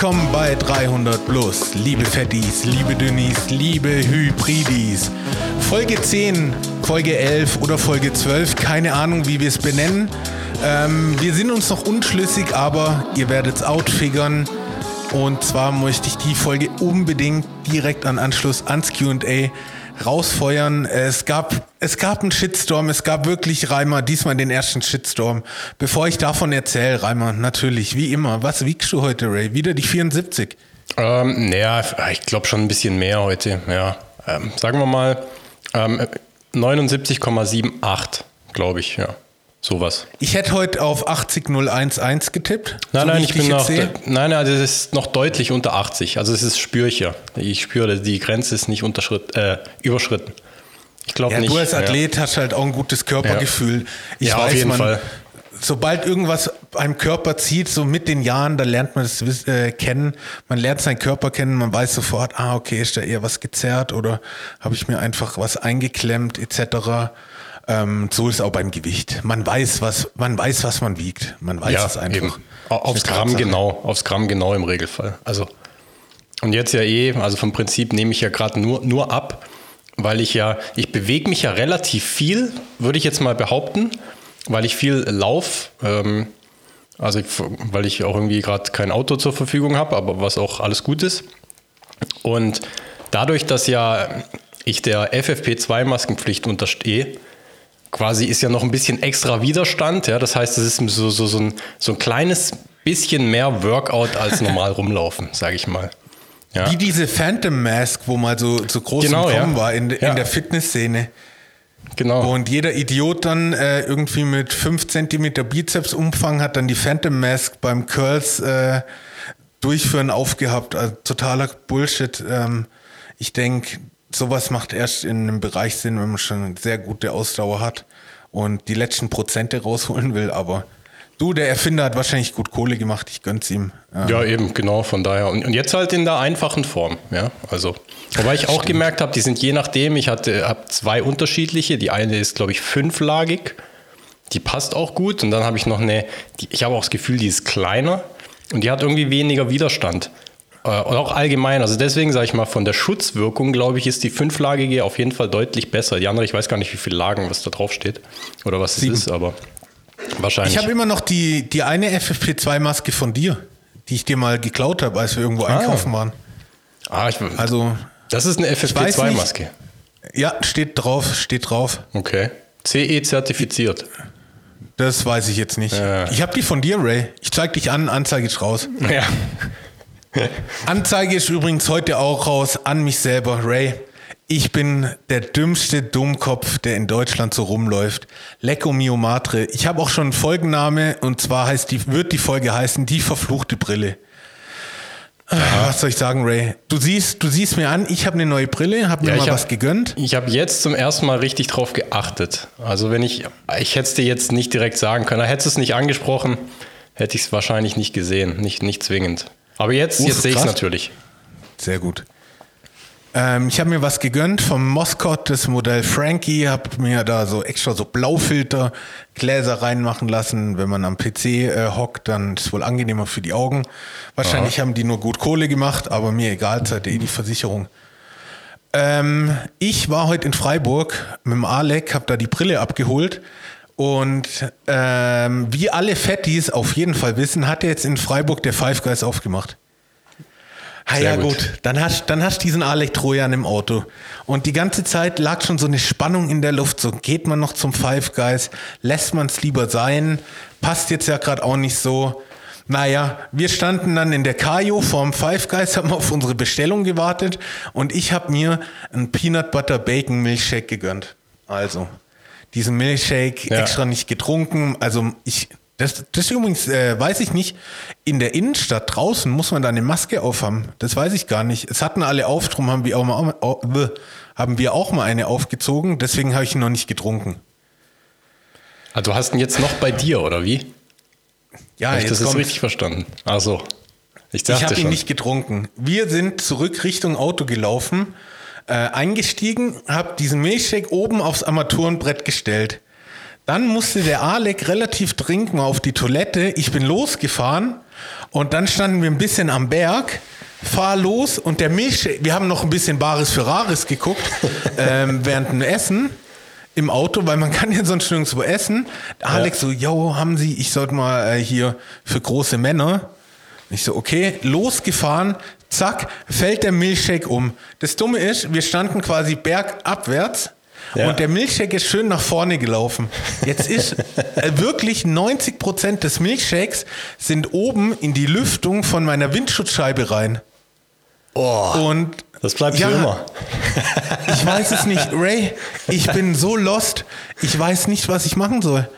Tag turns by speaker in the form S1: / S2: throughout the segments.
S1: Willkommen bei 300 Plus, liebe Fettis, liebe Dünnis, liebe Hybridis. Folge 10, Folge 11 oder Folge 12, keine Ahnung, wie wir es benennen. Ähm, wir sind uns noch unschlüssig, aber ihr werdet es outfigern. Und zwar möchte ich die Folge unbedingt direkt an Anschluss ans QA rausfeuern. Es gab, es gab einen Shitstorm, es gab wirklich, Reimer, diesmal den ersten Shitstorm. Bevor ich davon erzähle, Reimer, natürlich, wie immer. Was wiegst du heute, Ray? Wieder die 74?
S2: Ähm, naja, ich glaube schon ein bisschen mehr heute, ja. Ähm, sagen wir mal ähm, 79,78, glaube ich, ja. Sowas.
S1: Ich hätte heute auf 80011 getippt.
S2: Nein, so nein, ich, ich bin noch. Sehe. Nein, nein, das ist noch deutlich unter 80. Also es ist spüre ich ja. Ich spüre, die Grenze ist nicht äh, überschritten.
S1: Ich glaube ja, nicht. Du als Athlet ja. hast halt auch ein gutes Körpergefühl. Ich
S2: ja, weiß, auf jeden man, Fall.
S1: Sobald irgendwas einem Körper zieht, so mit den Jahren, da lernt man es äh, kennen. Man lernt seinen Körper kennen, man weiß sofort, ah, okay, ist da eher was gezerrt oder habe ich mir einfach was eingeklemmt, etc. Ähm, so ist auch beim Gewicht. Man weiß, was man weiß, was man wiegt. Man weiß
S2: ja,
S1: es einfach. Eben.
S2: Aufs Gramm genau, aufs Gramm genau im Regelfall. Also und jetzt ja eh, also vom Prinzip nehme ich ja gerade nur, nur ab, weil ich ja, ich bewege mich ja relativ viel, würde ich jetzt mal behaupten, weil ich viel lauf. Ähm, also ich, weil ich auch irgendwie gerade kein Auto zur Verfügung habe, aber was auch alles gut ist. Und dadurch, dass ja ich der FFP2-Maskenpflicht unterstehe, quasi ist ja noch ein bisschen extra Widerstand. Ja? Das heißt, es ist so, so, so, ein, so ein kleines bisschen mehr Workout als normal rumlaufen, sage ich mal.
S1: Ja. Wie diese Phantom Mask, wo mal so, so groß genau, im ja. war in, in der Fitnessszene. Genau. Und jeder Idiot dann äh, irgendwie mit 5 cm Bizepsumfang hat dann die Phantom Mask beim Curls äh, durchführen aufgehabt. Also totaler Bullshit. Ähm, ich denke, sowas macht erst in einem Bereich Sinn, wenn man schon sehr gute Ausdauer hat und die letzten Prozente rausholen will, aber du, der Erfinder hat wahrscheinlich gut Kohle gemacht, ich gönn's ihm.
S2: Ja, ja eben, genau, von daher. Und, und, jetzt halt in der einfachen Form, ja, also. Wobei ich auch Stimmt. gemerkt habe, die sind je nachdem, ich hatte habe zwei unterschiedliche, die eine ist, glaube ich, fünflagig, die passt auch gut und dann habe ich noch eine, die, ich habe auch das Gefühl, die ist kleiner und die hat irgendwie weniger Widerstand. Äh, und auch allgemein, also deswegen sage ich mal, von der Schutzwirkung, glaube ich, ist die fünflagige auf jeden Fall deutlich besser. Die andere, ich weiß gar nicht, wie viele Lagen, was da drauf steht oder was Sieben. es ist, aber wahrscheinlich.
S1: Ich habe immer noch die, die eine FFP2-Maske von dir, die ich dir mal geklaut habe, als wir irgendwo ah. einkaufen waren.
S2: Ah, ich, also. Das ist eine FFP2-Maske.
S1: Ja, steht drauf, steht drauf.
S2: Okay. CE zertifiziert.
S1: Das weiß ich jetzt nicht. Ja. Ich habe die von dir, Ray. Ich zeig dich an, Anzeige ist raus.
S2: Ja.
S1: Anzeige ist übrigens heute auch raus an mich selber, Ray. Ich bin der dümmste Dummkopf, der in Deutschland so rumläuft. Lecco mio matre. Ich habe auch schon einen Folgenname und zwar heißt die, wird die Folge heißen Die verfluchte Brille. Ja. Was soll ich sagen, Ray? Du siehst, du siehst mir an, ich habe eine neue Brille, habe mir ja, mal hab, was gegönnt.
S2: Ich habe jetzt zum ersten Mal richtig drauf geachtet. Also wenn ich, ich hätte es dir jetzt nicht direkt sagen können, hättest du es nicht angesprochen, hätte ich es wahrscheinlich nicht gesehen, nicht, nicht zwingend. Aber jetzt, jetzt sehe ich es natürlich.
S1: Sehr gut. Ähm, ich habe mir was gegönnt vom Moscot, das Modell Frankie, habe mir da so extra so Blaufilter Gläser reinmachen lassen. Wenn man am PC äh, hockt, dann ist es wohl angenehmer für die Augen. Wahrscheinlich Aha. haben die nur gut Kohle gemacht, aber mir egal, zahlt eh die Versicherung. Ähm, ich war heute in Freiburg mit dem Alec, habe da die Brille abgeholt und ähm, wie alle Fettis auf jeden Fall wissen, hat er jetzt in Freiburg der Five Guys aufgemacht. Ha, ja gut. gut, dann hast dann hast diesen Alec Trojan im Auto. Und die ganze Zeit lag schon so eine Spannung in der Luft. So geht man noch zum Five Guys, lässt man es lieber sein, passt jetzt ja gerade auch nicht so. Naja, wir standen dann in der Kajo vorm Five Guys, haben auf unsere Bestellung gewartet und ich habe mir einen Peanut Butter Bacon Milkshake gegönnt. Also, diesen Milchshake ja. extra nicht getrunken. Also ich, das, das übrigens äh, weiß ich nicht. In der Innenstadt draußen muss man da eine Maske aufhaben. Das weiß ich gar nicht. Es hatten alle auf, drum haben wir auch mal, haben wir auch mal eine aufgezogen. Deswegen habe ich ihn noch nicht getrunken.
S2: Du hast ihn jetzt noch bei dir, oder wie?
S1: Ja,
S2: ich
S1: jetzt
S2: das ist
S1: kommt's.
S2: richtig verstanden. Ach so. Ich
S1: Ich habe ihn
S2: schon.
S1: nicht getrunken. Wir sind zurück Richtung Auto gelaufen, äh, eingestiegen, habe diesen Milchshake oben aufs Armaturenbrett gestellt. Dann musste der Alec relativ dringend mal auf die Toilette. Ich bin losgefahren und dann standen wir ein bisschen am Berg. Fahr los und der Milchshake, wir haben noch ein bisschen Bares für Rares geguckt ähm, während dem Essen im Auto, weil man kann ja sonst nirgendwo essen. Alex so, yo, haben Sie, ich sollte mal äh, hier für große Männer. Ich so, okay, losgefahren, zack, fällt der Milchshake um. Das Dumme ist, wir standen quasi bergabwärts
S2: Ja.
S1: und der Milchshake ist schön nach vorne gelaufen. Jetzt ist äh, wirklich 90 Prozent des Milchshakes sind oben in die Lüftung von meiner Windschutzscheibe rein.
S2: Oh,
S1: Und
S2: das bleibt
S1: Ja.
S2: immer.
S1: ich weiß es nicht, Ray. Ich bin so lost. Ich weiß nicht, was ich machen soll.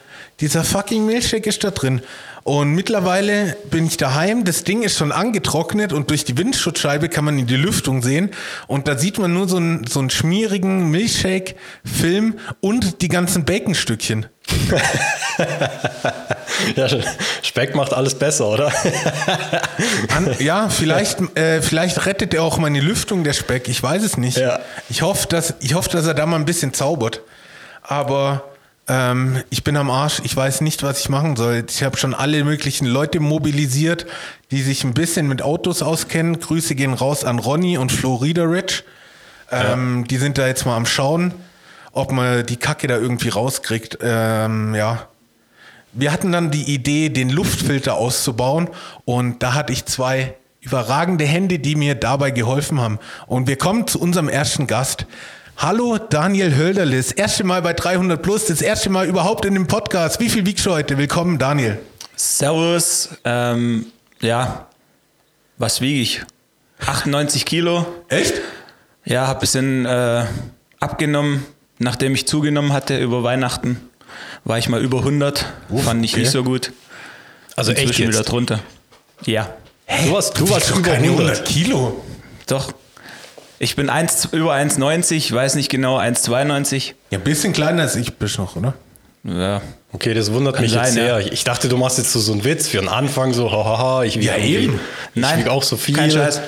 S1: Dieser fucking Milchshake ist da drin. Und mittlerweile bin ich daheim. Das Ding ist schon angetrocknet und durch die Windschutzscheibe kann man in die Lüftung sehen. Und da sieht man nur so einen, so einen schmierigen Milchshake-Film und die ganzen Baconstückchen.
S2: Ja, Speck macht alles besser, oder?
S1: An, ja, vielleicht, äh, vielleicht rettet er auch meine Lüftung, der Speck. Ich weiß es nicht.
S2: Ja.
S1: Ich, hoffe, dass, ich hoffe, dass er da mal ein bisschen zaubert. Aber ähm, ich bin am Arsch. Ich weiß nicht, was ich machen soll. Ich habe schon alle möglichen Leute mobilisiert, die sich ein bisschen mit Autos auskennen. Grüße gehen raus an Ronny und Flo Riederich. Ähm, Die sind da jetzt mal am Schauen, ob man die Kacke da irgendwie rauskriegt. Ähm, ja. Wir hatten dann die Idee, den Luftfilter auszubauen und da hatte ich zwei überragende Hände, die mir dabei geholfen haben. Und wir kommen zu unserem ersten Gast. Hallo Daniel Hölderle, das erste Mal bei 300 Plus, das erste Mal überhaupt in dem Podcast. Wie viel wiegst du heute? Willkommen, Daniel.
S3: Servus. Ähm, ja, was wiege ich? 98 Kilo.
S1: Echt?
S3: Ja, habe ein bisschen äh, abgenommen, nachdem ich zugenommen hatte über Weihnachten. War ich mal über 100. Fand ich
S1: okay.
S3: nicht so gut.
S2: Also echt
S3: Inzwischen wieder
S2: jetzt.
S3: drunter. Ja,
S2: Du warst, du warst über
S1: keine
S2: 100.
S1: 100 Kilo.
S3: doch. Ich bin 1, über 1,90, weiß nicht genau, 1,92.
S1: Ja, ein bisschen kleiner als ich bist noch, oder?
S3: Ja,
S2: Okay, das wundert mich
S3: sein,
S2: jetzt sehr.
S3: ja.
S2: Ich dachte, du machst jetzt so, so einen Witz für einen Anfang, so hahaha, ich wiege
S1: Ja, eben.
S2: Ich
S3: Nein,
S2: wiege auch so viel.
S3: kein Scheiß.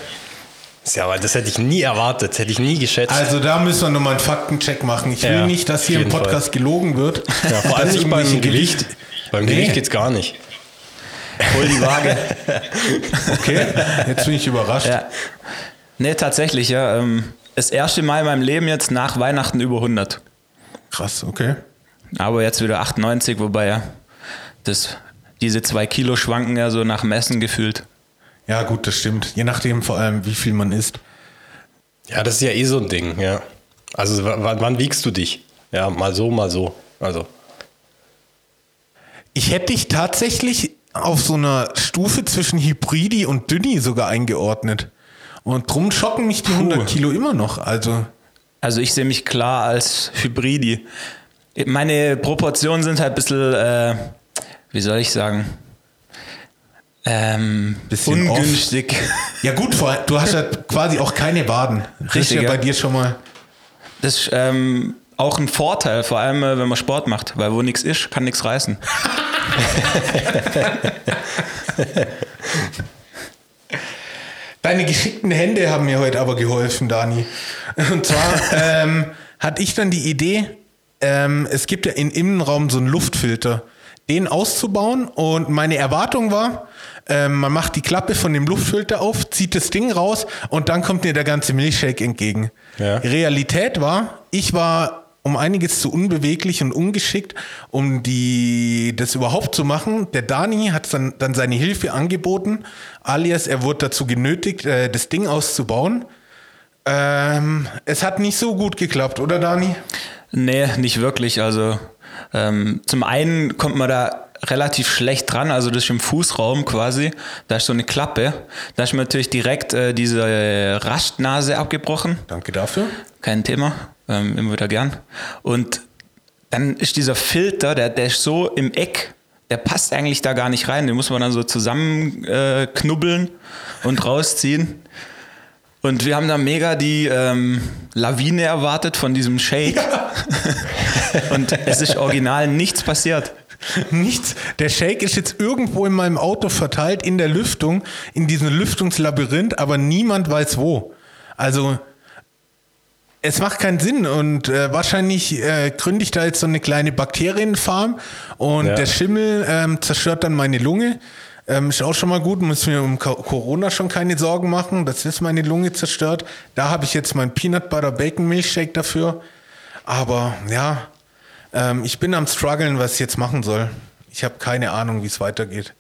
S2: Ja, aber das hätte ich nie erwartet, das hätte ich nie geschätzt.
S1: Also da müssen wir nochmal einen Faktencheck machen. Ich will
S2: Ja,
S1: nicht, dass hier im Podcast gelogen wird.
S2: ja, vor allem nicht beim Gewicht. Beim
S1: Nee.
S2: Gewicht geht's gar nicht.
S3: hol die Waage.
S1: Okay, jetzt bin ich überrascht.
S3: ja. Nee, tatsächlich, ja. Ähm, das erste Mal in meinem Leben jetzt nach Weihnachten über 100.
S1: Krass, okay.
S3: Aber jetzt wieder 98, wobei ja das, diese zwei Kilo schwanken ja so nach Messen gefühlt.
S1: Ja, gut, das stimmt. Je nachdem vor allem, wie viel man isst.
S2: Ja, das ist ja eh so ein Ding, ja. Also wann wiegst du dich? Ja, mal so, mal so. Also,
S1: Ich hätte dich tatsächlich auf so einer Stufe zwischen Hybridi und Dünni sogar eingeordnet. Und drum schocken mich die 100 Kilo immer noch. Also,
S3: Also ich sehe mich klar als Hybridi. Meine Proportionen sind halt ein bisschen, äh, wie soll ich sagen, ähm,
S1: Bisschen off.
S3: ungünstig.
S1: ja gut, du hast ja quasi auch keine Waden. Das ist
S3: Richtig,
S1: ja bei dir schon mal.
S3: Das ist ähm, auch ein Vorteil, vor allem äh, wenn man Sport macht, weil wo nichts ist, kann nichts reißen.
S1: Deine geschickten Hände haben mir heute aber geholfen, Dani. Und zwar ähm, hatte ich dann die Idee, ähm, es gibt ja im Innenraum so einen Luftfilter, den auszubauen. Und meine Erwartung war, ähm, man macht die Klappe von dem Luftfilter auf, zieht das Ding raus und dann kommt mir der ganze Milchshake entgegen.
S2: Ja.
S1: Realität war, ich war um einiges zu unbeweglich und ungeschickt, um die, das überhaupt zu machen. Der Dani hat dann, dann seine Hilfe angeboten, alias er wurde dazu genötigt, äh, das Ding auszubauen. Ähm, es hat nicht so gut geklappt, oder Dani?
S3: Nee, nicht wirklich. Also ähm, zum einen kommt man da relativ schlecht dran, also das ist im Fußraum quasi, da ist so eine Klappe, da ist mir natürlich direkt äh, diese Rastnase abgebrochen,
S1: Danke dafür.
S3: Kein Thema, ähm, immer wieder gern. Und dann ist dieser Filter, der, der ist so im Eck, der passt eigentlich da gar nicht rein, den muss man dann so zusammenknubbeln äh, und rausziehen. Und wir haben da mega die ähm, Lawine erwartet von diesem Shake. und es ist original nichts passiert.
S1: Nichts. Der Shake ist jetzt irgendwo in meinem Auto verteilt, in der Lüftung, in diesem Lüftungslabyrinth, aber niemand weiß wo. Also, es macht keinen Sinn und äh, wahrscheinlich äh, gründe ich da jetzt so eine kleine Bakterienfarm und
S2: Ja.
S1: der Schimmel ähm, zerstört dann meine Lunge. Ähm, ist auch schon mal gut, muss mir um Co- Corona schon keine Sorgen machen, dass das meine Lunge zerstört. Da habe ich jetzt meinen Peanut Butter Bacon Milkshake dafür. Aber ja, ähm, ich bin am struggeln, was ich jetzt machen soll. Ich habe keine Ahnung, wie es weitergeht.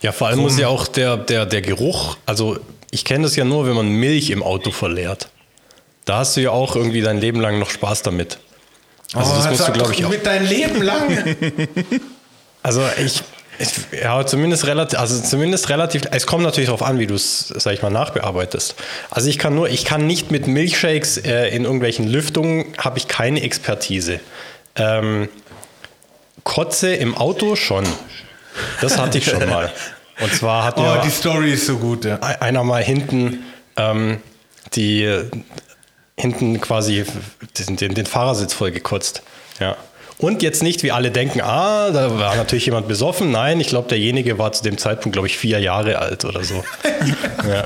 S2: Ja, vor allem muss ja auch der, der, der Geruch, also ich kenne das ja nur, wenn man Milch im Auto verleert. Da hast du ja auch irgendwie dein Leben lang noch Spaß damit. Also das musst du, glaube ich, auch.
S1: Mit deinem Leben lang.
S2: Also ich, ich ja, zumindest relativ, also zumindest relativ, es kommt natürlich darauf an, wie du es, sag ich mal, nachbearbeitest. Also ich kann nur, ich kann nicht mit Milchshakes äh, in irgendwelchen Lüftungen, habe ich keine Expertise. Ähm, Kotze im Auto schon. Das hatte ich schon mal. Und zwar hat
S1: oh, die Story ist so gut, ja.
S2: einer mal hinten ähm, die hinten quasi den, den, den Fahrersitz voll gekotzt. Ja. Und jetzt nicht, wie alle denken, ah, da war natürlich jemand besoffen. Nein, ich glaube, derjenige war zu dem Zeitpunkt, glaube ich, vier Jahre alt oder so. ja.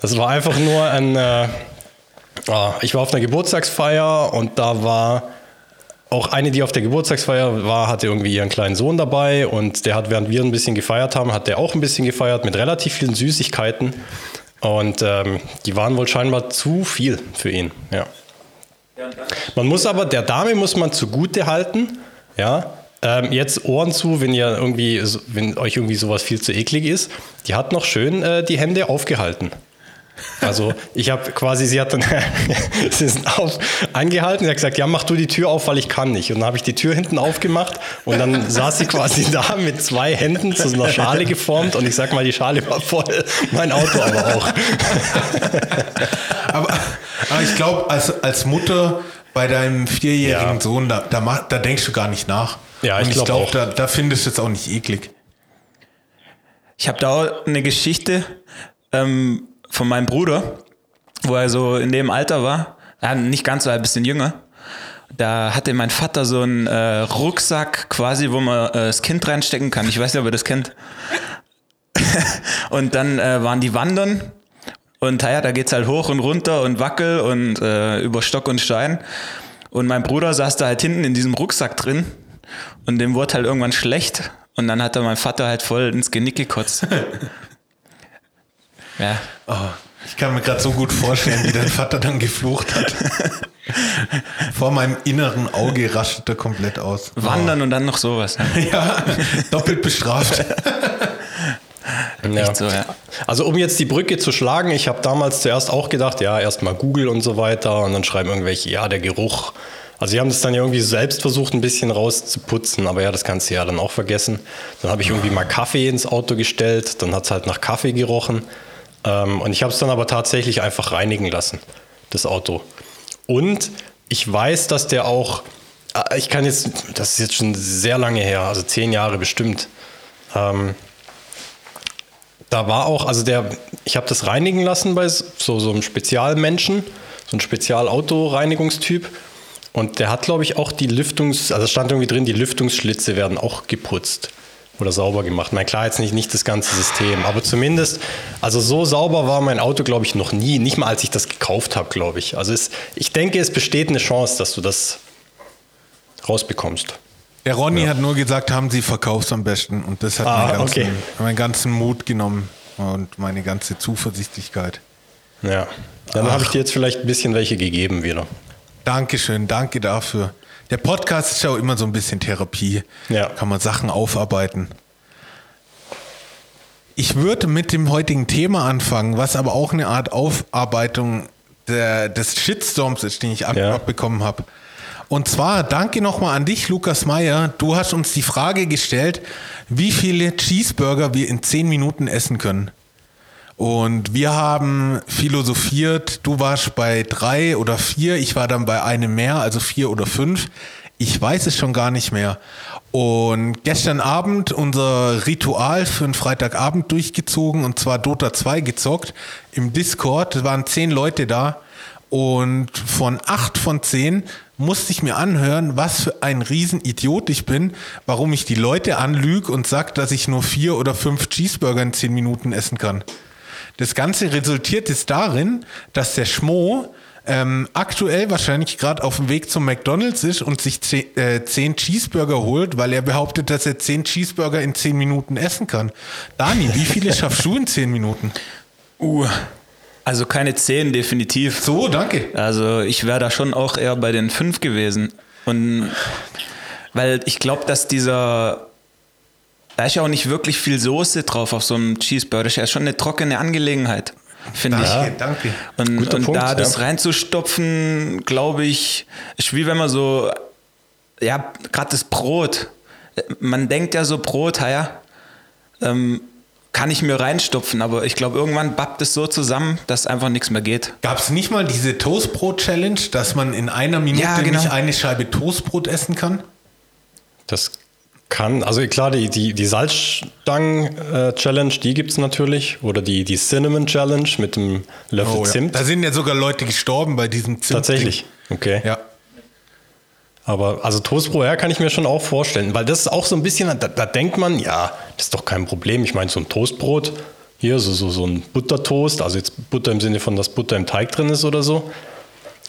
S2: Das war einfach nur ein. Äh, ah, ich war auf einer Geburtstagsfeier und da war auch eine, die auf der Geburtstagsfeier war, hatte irgendwie ihren kleinen Sohn dabei und der hat, während wir ein bisschen gefeiert haben, hat der auch ein bisschen gefeiert mit relativ vielen Süßigkeiten. Und ähm, die waren wohl scheinbar zu viel für ihn. Ja. Man muss aber, der Dame muss man zugute halten, ja, ähm, jetzt Ohren zu, wenn ihr irgendwie, wenn euch irgendwie sowas viel zu eklig ist. Die hat noch schön äh, die Hände aufgehalten. Also ich habe quasi, sie hat dann sie ist auf, angehalten, sie hat gesagt, ja, mach du die Tür auf, weil ich kann nicht. Und dann habe ich die Tür hinten aufgemacht und dann saß sie quasi da mit zwei Händen zu so einer Schale geformt und ich sag mal, die Schale war voll, mein Auto aber auch.
S1: Aber, aber ich glaube, als, als Mutter bei deinem vierjährigen
S2: Ja.
S1: Sohn, da, da, da denkst du gar nicht nach.
S2: Ja, ich
S1: Und
S2: glaub
S1: da, da findest du es auch nicht eklig.
S3: Ich habe da auch eine Geschichte ähm, von meinem Bruder, wo er so in dem Alter war, ja, nicht ganz so, ein bisschen jünger. Da hatte mein Vater so einen äh, Rucksack quasi, wo man äh, das Kind reinstecken kann. Ich weiß nicht, ob ihr das kennt. und dann äh, waren die wandern und ja, da geht's halt hoch und runter und wackel und äh, über Stock und Stein. Und mein Bruder saß da halt hinten in diesem Rucksack drin und dem wurde halt irgendwann schlecht. Und dann hat er mein Vater halt voll ins Genick gekotzt. ja.
S1: Oh, ich kann mir gerade so gut vorstellen, wie dein Vater dann geflucht hat. Vor meinem inneren Auge raschelt er komplett aus.
S3: Wandern und dann noch sowas. Ja.
S1: Ja, doppelt bestraft.
S2: Ja.
S3: so, ja.
S2: Also um jetzt die Brücke zu schlagen, ich habe damals zuerst auch gedacht, ja, erstmal Google und so weiter und dann schreiben irgendwelche, ja, der Geruch. Also sie haben das dann ja irgendwie selbst versucht, ein bisschen rauszuputzen, aber ja, das kannst du ja dann auch vergessen. Dann habe ich irgendwie mal Kaffee ins Auto gestellt, dann hat es halt nach Kaffee gerochen. Ähm, und ich habe es dann aber tatsächlich einfach reinigen lassen, das Auto. Und ich weiß, dass der auch, äh, ich kann jetzt, das ist jetzt schon sehr lange her, also zehn Jahre bestimmt. Ähm, da war auch, also der, ich habe das reinigen lassen bei so, so einem Spezialmenschen, so ein Spezialautoreinigungstyp. Und der hat, glaube ich, auch die Lüftungs-, also stand irgendwie drin, die Lüftungsschlitze werden auch geputzt oder sauber gemacht. Na klar, jetzt nicht, nicht das ganze System, aber zumindest, also so sauber war mein Auto, glaube ich, noch nie. Nicht mal, als ich das gekauft habe, glaube ich. Also es, ich denke, es besteht eine Chance, dass du das rausbekommst.
S1: Der Ronny hat nur gesagt, haben sie verkaufst am besten. Und das hat
S2: Ah,
S1: meinen, ganzen,
S2: okay.
S1: meinen ganzen Mut genommen und meine ganze Zuversichtlichkeit.
S2: Ja. Dann habe ich dir jetzt vielleicht ein bisschen welche gegeben wieder.
S1: Dankeschön, danke dafür. Der Podcast ist ja auch immer so ein bisschen Therapie.
S2: Ja.
S1: Kann man Sachen aufarbeiten. Ich würde mit dem heutigen Thema anfangen, was aber auch eine Art Aufarbeitung der, des Shitstorms ist, den ich ab,
S2: Ja.
S1: abbekommen habe. Und zwar danke nochmal an dich, Lukas Meyer. Du hast uns die Frage gestellt, wie viele Cheeseburger wir in 10 Minuten essen können. Und wir haben philosophiert, du warst bei drei oder vier, ich war dann bei einem mehr, also vier oder fünf. Ich weiß es schon gar nicht mehr. Und gestern Abend unser Ritual für einen Freitagabend durchgezogen und zwar Dota 2 gezockt im Discord. Es waren zehn Leute da und von acht von zehn musste ich mir anhören, was für ein Riesenidiot ich bin, warum ich die Leute anlüge und sage, dass ich nur vier oder fünf Cheeseburger in zehn Minuten essen kann. Das Ganze resultiert jetzt darin, dass der Schmo ähm, aktuell wahrscheinlich gerade auf dem Weg zum McDonalds ist und sich zehn, äh, zehn Cheeseburger holt, weil er behauptet, dass er zehn Cheeseburger in zehn Minuten essen kann. Dani, wie viele schaffst du in zehn Minuten?
S3: Uh, also keine 10 definitiv.
S1: So, danke.
S3: Also ich wäre da schon auch eher bei den 5 gewesen. Und weil ich glaube, dass dieser da ist ja auch nicht wirklich viel Soße drauf auf so einem Cheeseburger. Das ist ja schon eine trockene Angelegenheit, finde ich.
S1: Danke, danke.
S3: Und,
S2: Guter
S3: und
S2: Punkt,
S3: da das
S2: ja.
S3: reinzustopfen, glaube ich, ist wie wenn man so, ja, gerade das Brot. Man denkt ja so Brot, ja, ähm, kann ich mir reinstopfen, aber ich glaube, irgendwann bappt es so zusammen, dass einfach nichts mehr geht.
S1: Gab es nicht mal diese Toastbrot-Challenge, dass man in einer Minute
S3: Ja, genau.
S1: nicht eine Scheibe Toastbrot essen kann?
S2: Das kann, also klar, die, die, die Salzstangen-Challenge, die gibt es natürlich. Oder die, die Cinnamon-Challenge mit dem Löffel
S1: Oh, ja.
S2: Zimt.
S1: Da sind ja sogar Leute gestorben bei diesem Zimt.
S2: Tatsächlich. Okay.
S1: Ja.
S2: Aber also Toastbrot, ja, kann ich mir schon auch vorstellen. Weil das ist auch so ein bisschen, da, da denkt man, ja, das ist doch kein Problem. Ich meine, so ein Toastbrot, hier, so, so, so ein Buttertoast, also jetzt Butter im Sinne von, dass Butter im Teig drin ist oder so.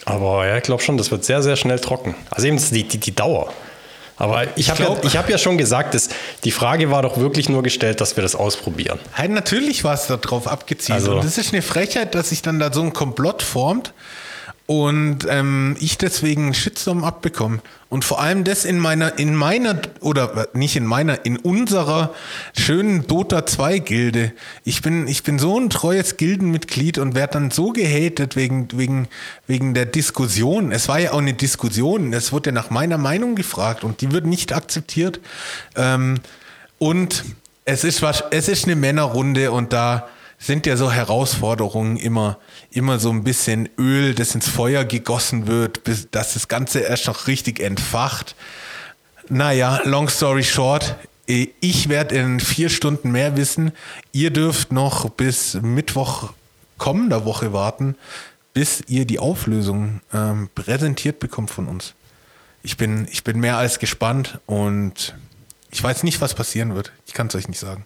S2: Aber ja, ich glaube schon, das wird sehr, sehr schnell trocken. Also eben die, die, die Dauer. Aber ich habe ja, hab ja schon gesagt, dass die Frage war doch wirklich nur gestellt, dass wir das ausprobieren.
S1: Hey, natürlich war es darauf abgezielt.
S2: Also-
S1: und das ist eine Frechheit, dass sich dann da so ein Komplott formt und ähm, ich deswegen Shitstorm abbekomme. Und vor allem das in meiner, in meiner, oder nicht in meiner, in unserer schönen Dota 2 Gilde. Ich bin, ich bin so ein treues Gildenmitglied und werde dann so gehatet wegen, wegen, wegen der Diskussion. Es war ja auch eine Diskussion. Es wurde nach meiner Meinung gefragt und die wird nicht akzeptiert. Ähm, und es ist, was- es ist eine Männerrunde und da sind ja so Herausforderungen immer, immer so ein bisschen Öl, das ins Feuer gegossen wird, bis, dass das Ganze erst noch richtig entfacht. Naja, long story short, eh, ich werde in vier Stunden mehr wissen. Ihr dürft noch bis Mittwoch kommender Woche warten, bis ihr die Auflösung ähm, präsentiert bekommt von uns. Ich bin, ich bin mehr als gespannt und ich weiß nicht, was passieren wird. Ich kann es euch nicht sagen.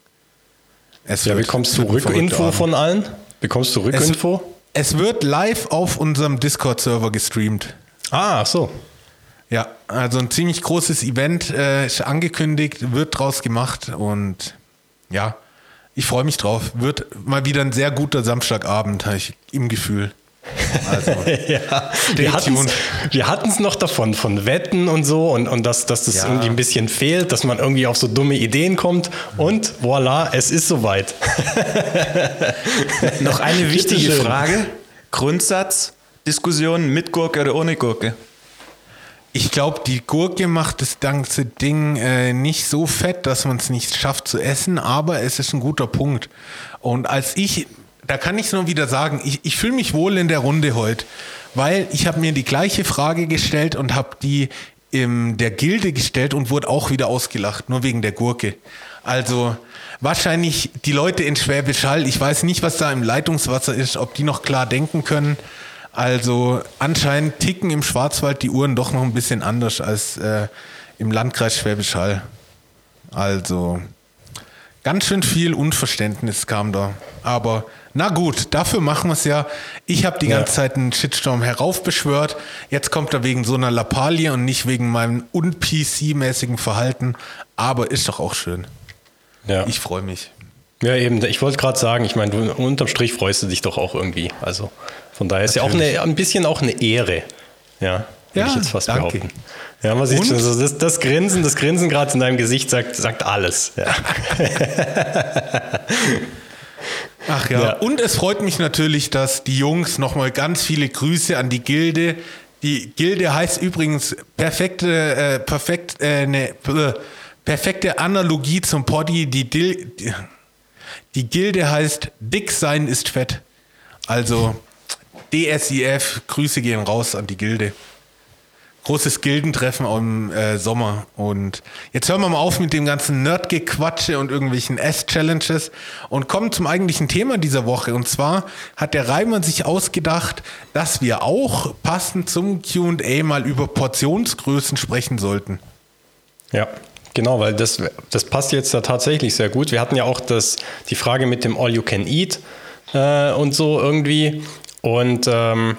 S1: Es
S2: Ja,
S1: wird-
S2: bekommst
S1: es
S2: du Rückinfo von allen? Bekommst du
S1: es,
S2: Rückinfo?
S1: es wird live auf unserem Discord-Server gestreamt.
S2: Ah, so.
S1: Ja, also ein ziemlich großes Event äh, ist angekündigt, wird draus gemacht und ja, ich freue mich drauf. Wird mal wieder ein sehr guter Samstagabend, habe ich im Gefühl. Also,
S2: Ja, wir hatten es noch davon, von Wetten und so und, und dass, dass das
S1: Ja.
S2: irgendwie ein bisschen fehlt, dass man irgendwie auf so dumme Ideen kommt und voilà, es ist soweit.
S3: Noch eine wichtige. Frage. Grundsatz, Diskussion mit Gurke oder ohne Gurke?
S1: ich glaube, die Gurke macht das ganze Ding äh, nicht so fett, dass man es nicht schafft zu essen, aber es ist ein guter Punkt. Und als ich, da kann ich es nur wieder sagen, ich, ich fühle mich wohl in der Runde heute, weil ich habe mir die gleiche Frage gestellt und habe die in der Gilde gestellt und wurde auch wieder ausgelacht, nur wegen der Gurke. Also wahrscheinlich die Leute in Schwäbisch Hall, ich weiß nicht, was da im Leitungswasser ist, ob die noch klar denken können. Also anscheinend ticken im Schwarzwald die Uhren doch noch ein bisschen anders als äh, im Landkreis Schwäbisch Hall. Also ganz schön viel Unverständnis kam da. Aber na gut, dafür machen wir es ja. Ich habe die
S2: Ja.
S1: ganze Zeit einen Shitstorm heraufbeschwört. Jetzt kommt er wegen so einer Lappalie und nicht wegen meinem un-PC-mäßigen Verhalten. Aber ist doch auch schön.
S2: Ja,
S1: Ich freue mich.
S2: ja eben, ich wollte gerade sagen, ich meine, du, unterm Strich freust du dich doch auch irgendwie. Also von daher ist ja auch eine, ein bisschen auch eine Ehre. Ja,
S1: Ja,
S2: ich jetzt fast
S1: danke.
S2: behaupten. Ja, man sieht
S1: Und?
S2: schon, das, das Grinsen, das Grinsen gerade in deinem Gesicht sagt, sagt alles. Ja.
S1: Ach ja.
S2: Ja.
S1: Und es freut mich natürlich, dass die Jungs nochmal ganz viele Grüße an die Gilde. Die Gilde heißt übrigens perfekte, äh, perfekt, äh, ne, perfekte Analogie zum Poddy. Die, Dil die, die Gilde heißt Dick sein ist fett. Also DSIF, Grüße gehen raus an die Gilde. Großes Gildentreffen im äh, Sommer. Und jetzt hören wir mal auf mit dem ganzen Nerdgequatsche und irgendwelchen S-Challenges und kommen zum eigentlichen Thema dieser Woche. Und zwar hat der Reimann sich ausgedacht, dass wir auch passend zum QA mal über Portionsgrößen sprechen sollten.
S2: Ja. Genau, weil das, das passt jetzt da tatsächlich sehr gut. Wir hatten ja auch das, die Frage mit dem All You Can Eat äh, und so irgendwie. Und ähm,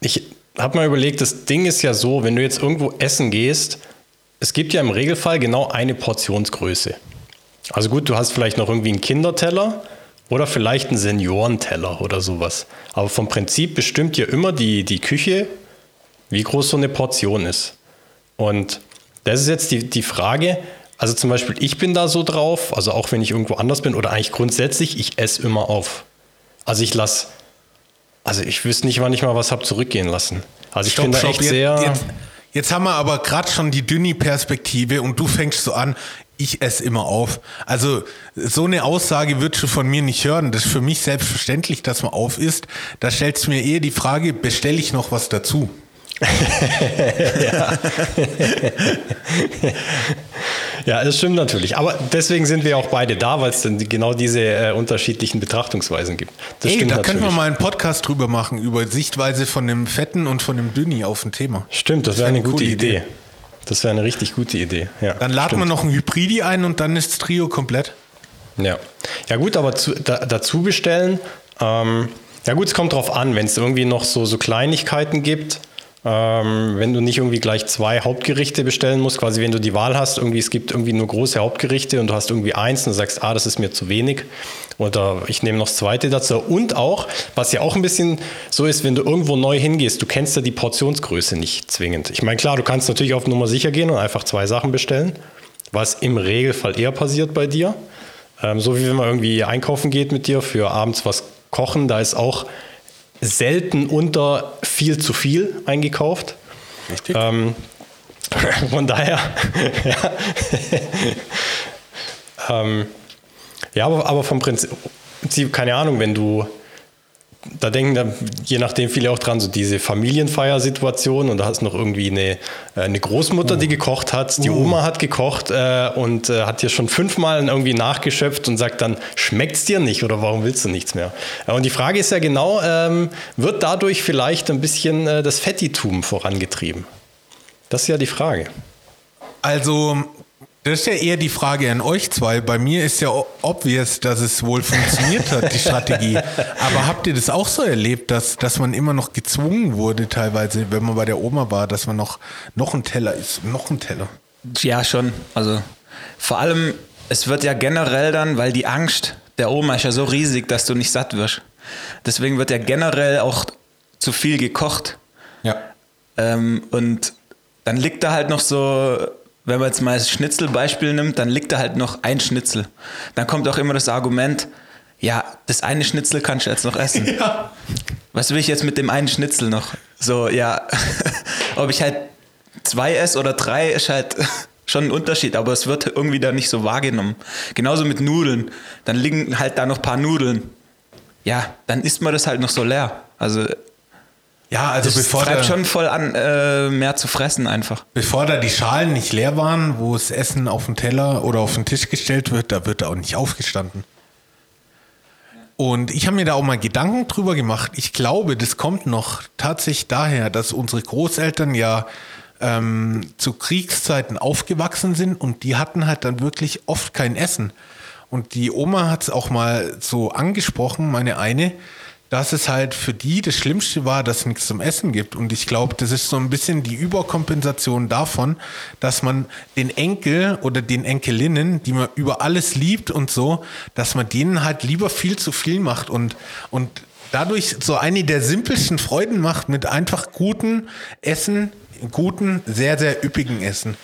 S2: ich habe mal überlegt, das Ding ist ja so, wenn du jetzt irgendwo essen gehst, es gibt ja im Regelfall genau eine Portionsgröße. Also gut, du hast vielleicht noch irgendwie einen Kinderteller oder vielleicht einen Seniorenteller oder sowas. Aber vom Prinzip bestimmt ja immer die, die Küche, wie groß so eine Portion ist. Und das ist jetzt die, die Frage, also zum Beispiel, ich bin da so drauf, also auch wenn ich irgendwo anders bin oder eigentlich grundsätzlich, ich esse immer auf. Also ich lasse also ich wüsste nicht, wann ich mal was habe zurückgehen lassen. Also ich finde echt
S1: jetzt,
S2: sehr.
S1: Jetzt, jetzt haben wir aber gerade schon die Dünni-Perspektive und du fängst so an, ich esse immer auf. Also so eine Aussage würdest du von mir nicht hören. Das ist für mich selbstverständlich, dass man auf isst. Da stellst du mir eher die Frage, bestelle ich noch was dazu?
S2: Ja. ja, das stimmt natürlich. Aber deswegen sind wir auch beide da, weil es dann genau diese äh, unterschiedlichen Betrachtungsweisen gibt.
S1: Das Ey, da könnten wir mal einen Podcast drüber machen, über Sichtweise von dem Fetten und von dem Dünni auf ein Thema.
S2: Stimmt, das, das wäre eine, eine gute Idee. Idee. Das wäre eine richtig gute Idee. Ja,
S1: dann laden wir noch ein Hybridi ein und dann ist das Trio komplett.
S2: Ja, ja gut, aber zu, da, dazu bestellen. Ähm, ja gut, es kommt drauf an, wenn es irgendwie noch so, so Kleinigkeiten gibt ähm, wenn du nicht irgendwie gleich zwei Hauptgerichte bestellen musst, quasi wenn du die Wahl hast, irgendwie es gibt irgendwie nur große Hauptgerichte und du hast irgendwie eins und sagst, ah, das ist mir zu wenig oder ich nehme noch das zweite dazu und auch, was ja auch ein bisschen so ist, wenn du irgendwo neu hingehst, du kennst ja die Portionsgröße nicht zwingend. Ich meine, klar, du kannst natürlich auf Nummer sicher gehen und einfach zwei Sachen bestellen, was im Regelfall eher passiert bei dir. Ähm, so wie wenn man irgendwie einkaufen geht mit dir für abends was kochen, da ist auch selten unter viel zu viel eingekauft. Richtig. Ähm, von daher, ja. ähm, ja, aber, aber vom Prinzip, keine Ahnung, wenn du da denken dann je nachdem viele auch dran, so diese Familienfeiersituation und da hast noch irgendwie eine, äh, eine Großmutter, die gekocht hat, die uh. Oma hat gekocht äh, und äh, hat dir schon fünfmal irgendwie nachgeschöpft und sagt dann, schmeckt es dir nicht oder warum willst du nichts mehr? Und die Frage ist ja genau, ähm, wird dadurch vielleicht ein bisschen äh, das Fettitum vorangetrieben? Das ist ja die Frage.
S1: Also das ist ja eher die Frage an euch zwei. Bei mir ist ja obvious, dass es wohl funktioniert hat, die Strategie. Aber habt ihr das auch so erlebt, dass, dass man immer noch gezwungen wurde, teilweise, wenn man bei der Oma war, dass man noch, noch ein Teller ist, noch ein Teller?
S3: Ja, schon. Also vor allem, es wird ja generell dann, weil die Angst der Oma ist ja so riesig, dass du nicht satt wirst. Deswegen wird ja generell auch zu viel gekocht.
S1: Ja.
S3: Ähm, und dann liegt da halt noch so wenn man jetzt mal das Schnitzelbeispiel nimmt, dann liegt da halt noch ein Schnitzel. Dann kommt auch immer das Argument, ja, das eine Schnitzel kannst du jetzt noch essen. Ja. Was will ich jetzt mit dem einen Schnitzel noch? So, ja, ob ich halt zwei esse oder drei, ist halt schon ein Unterschied, aber es wird irgendwie da nicht so wahrgenommen. Genauso mit Nudeln. Dann liegen halt da noch ein paar Nudeln. Ja, dann isst man das halt noch so leer. Also
S1: ja, also
S3: das bevor treibt schon voll an, äh, mehr zu fressen einfach.
S1: Bevor da die Schalen nicht leer waren, wo das Essen auf den Teller oder auf den Tisch gestellt wird, da wird auch nicht aufgestanden. Und ich habe mir da auch mal Gedanken drüber gemacht. Ich glaube, das kommt noch tatsächlich daher, dass unsere Großeltern ja ähm, zu Kriegszeiten aufgewachsen sind und die hatten halt dann wirklich oft kein Essen. Und die Oma hat es auch mal so angesprochen, meine eine, dass es halt für die das Schlimmste war, dass es nichts zum Essen gibt. Und ich glaube, das ist so ein bisschen die Überkompensation davon, dass man den Enkel oder den Enkelinnen, die man über alles liebt und so, dass man denen halt lieber viel zu viel macht und, und dadurch so eine der simpelsten Freuden macht mit einfach guten Essen, guten, sehr, sehr üppigen Essen.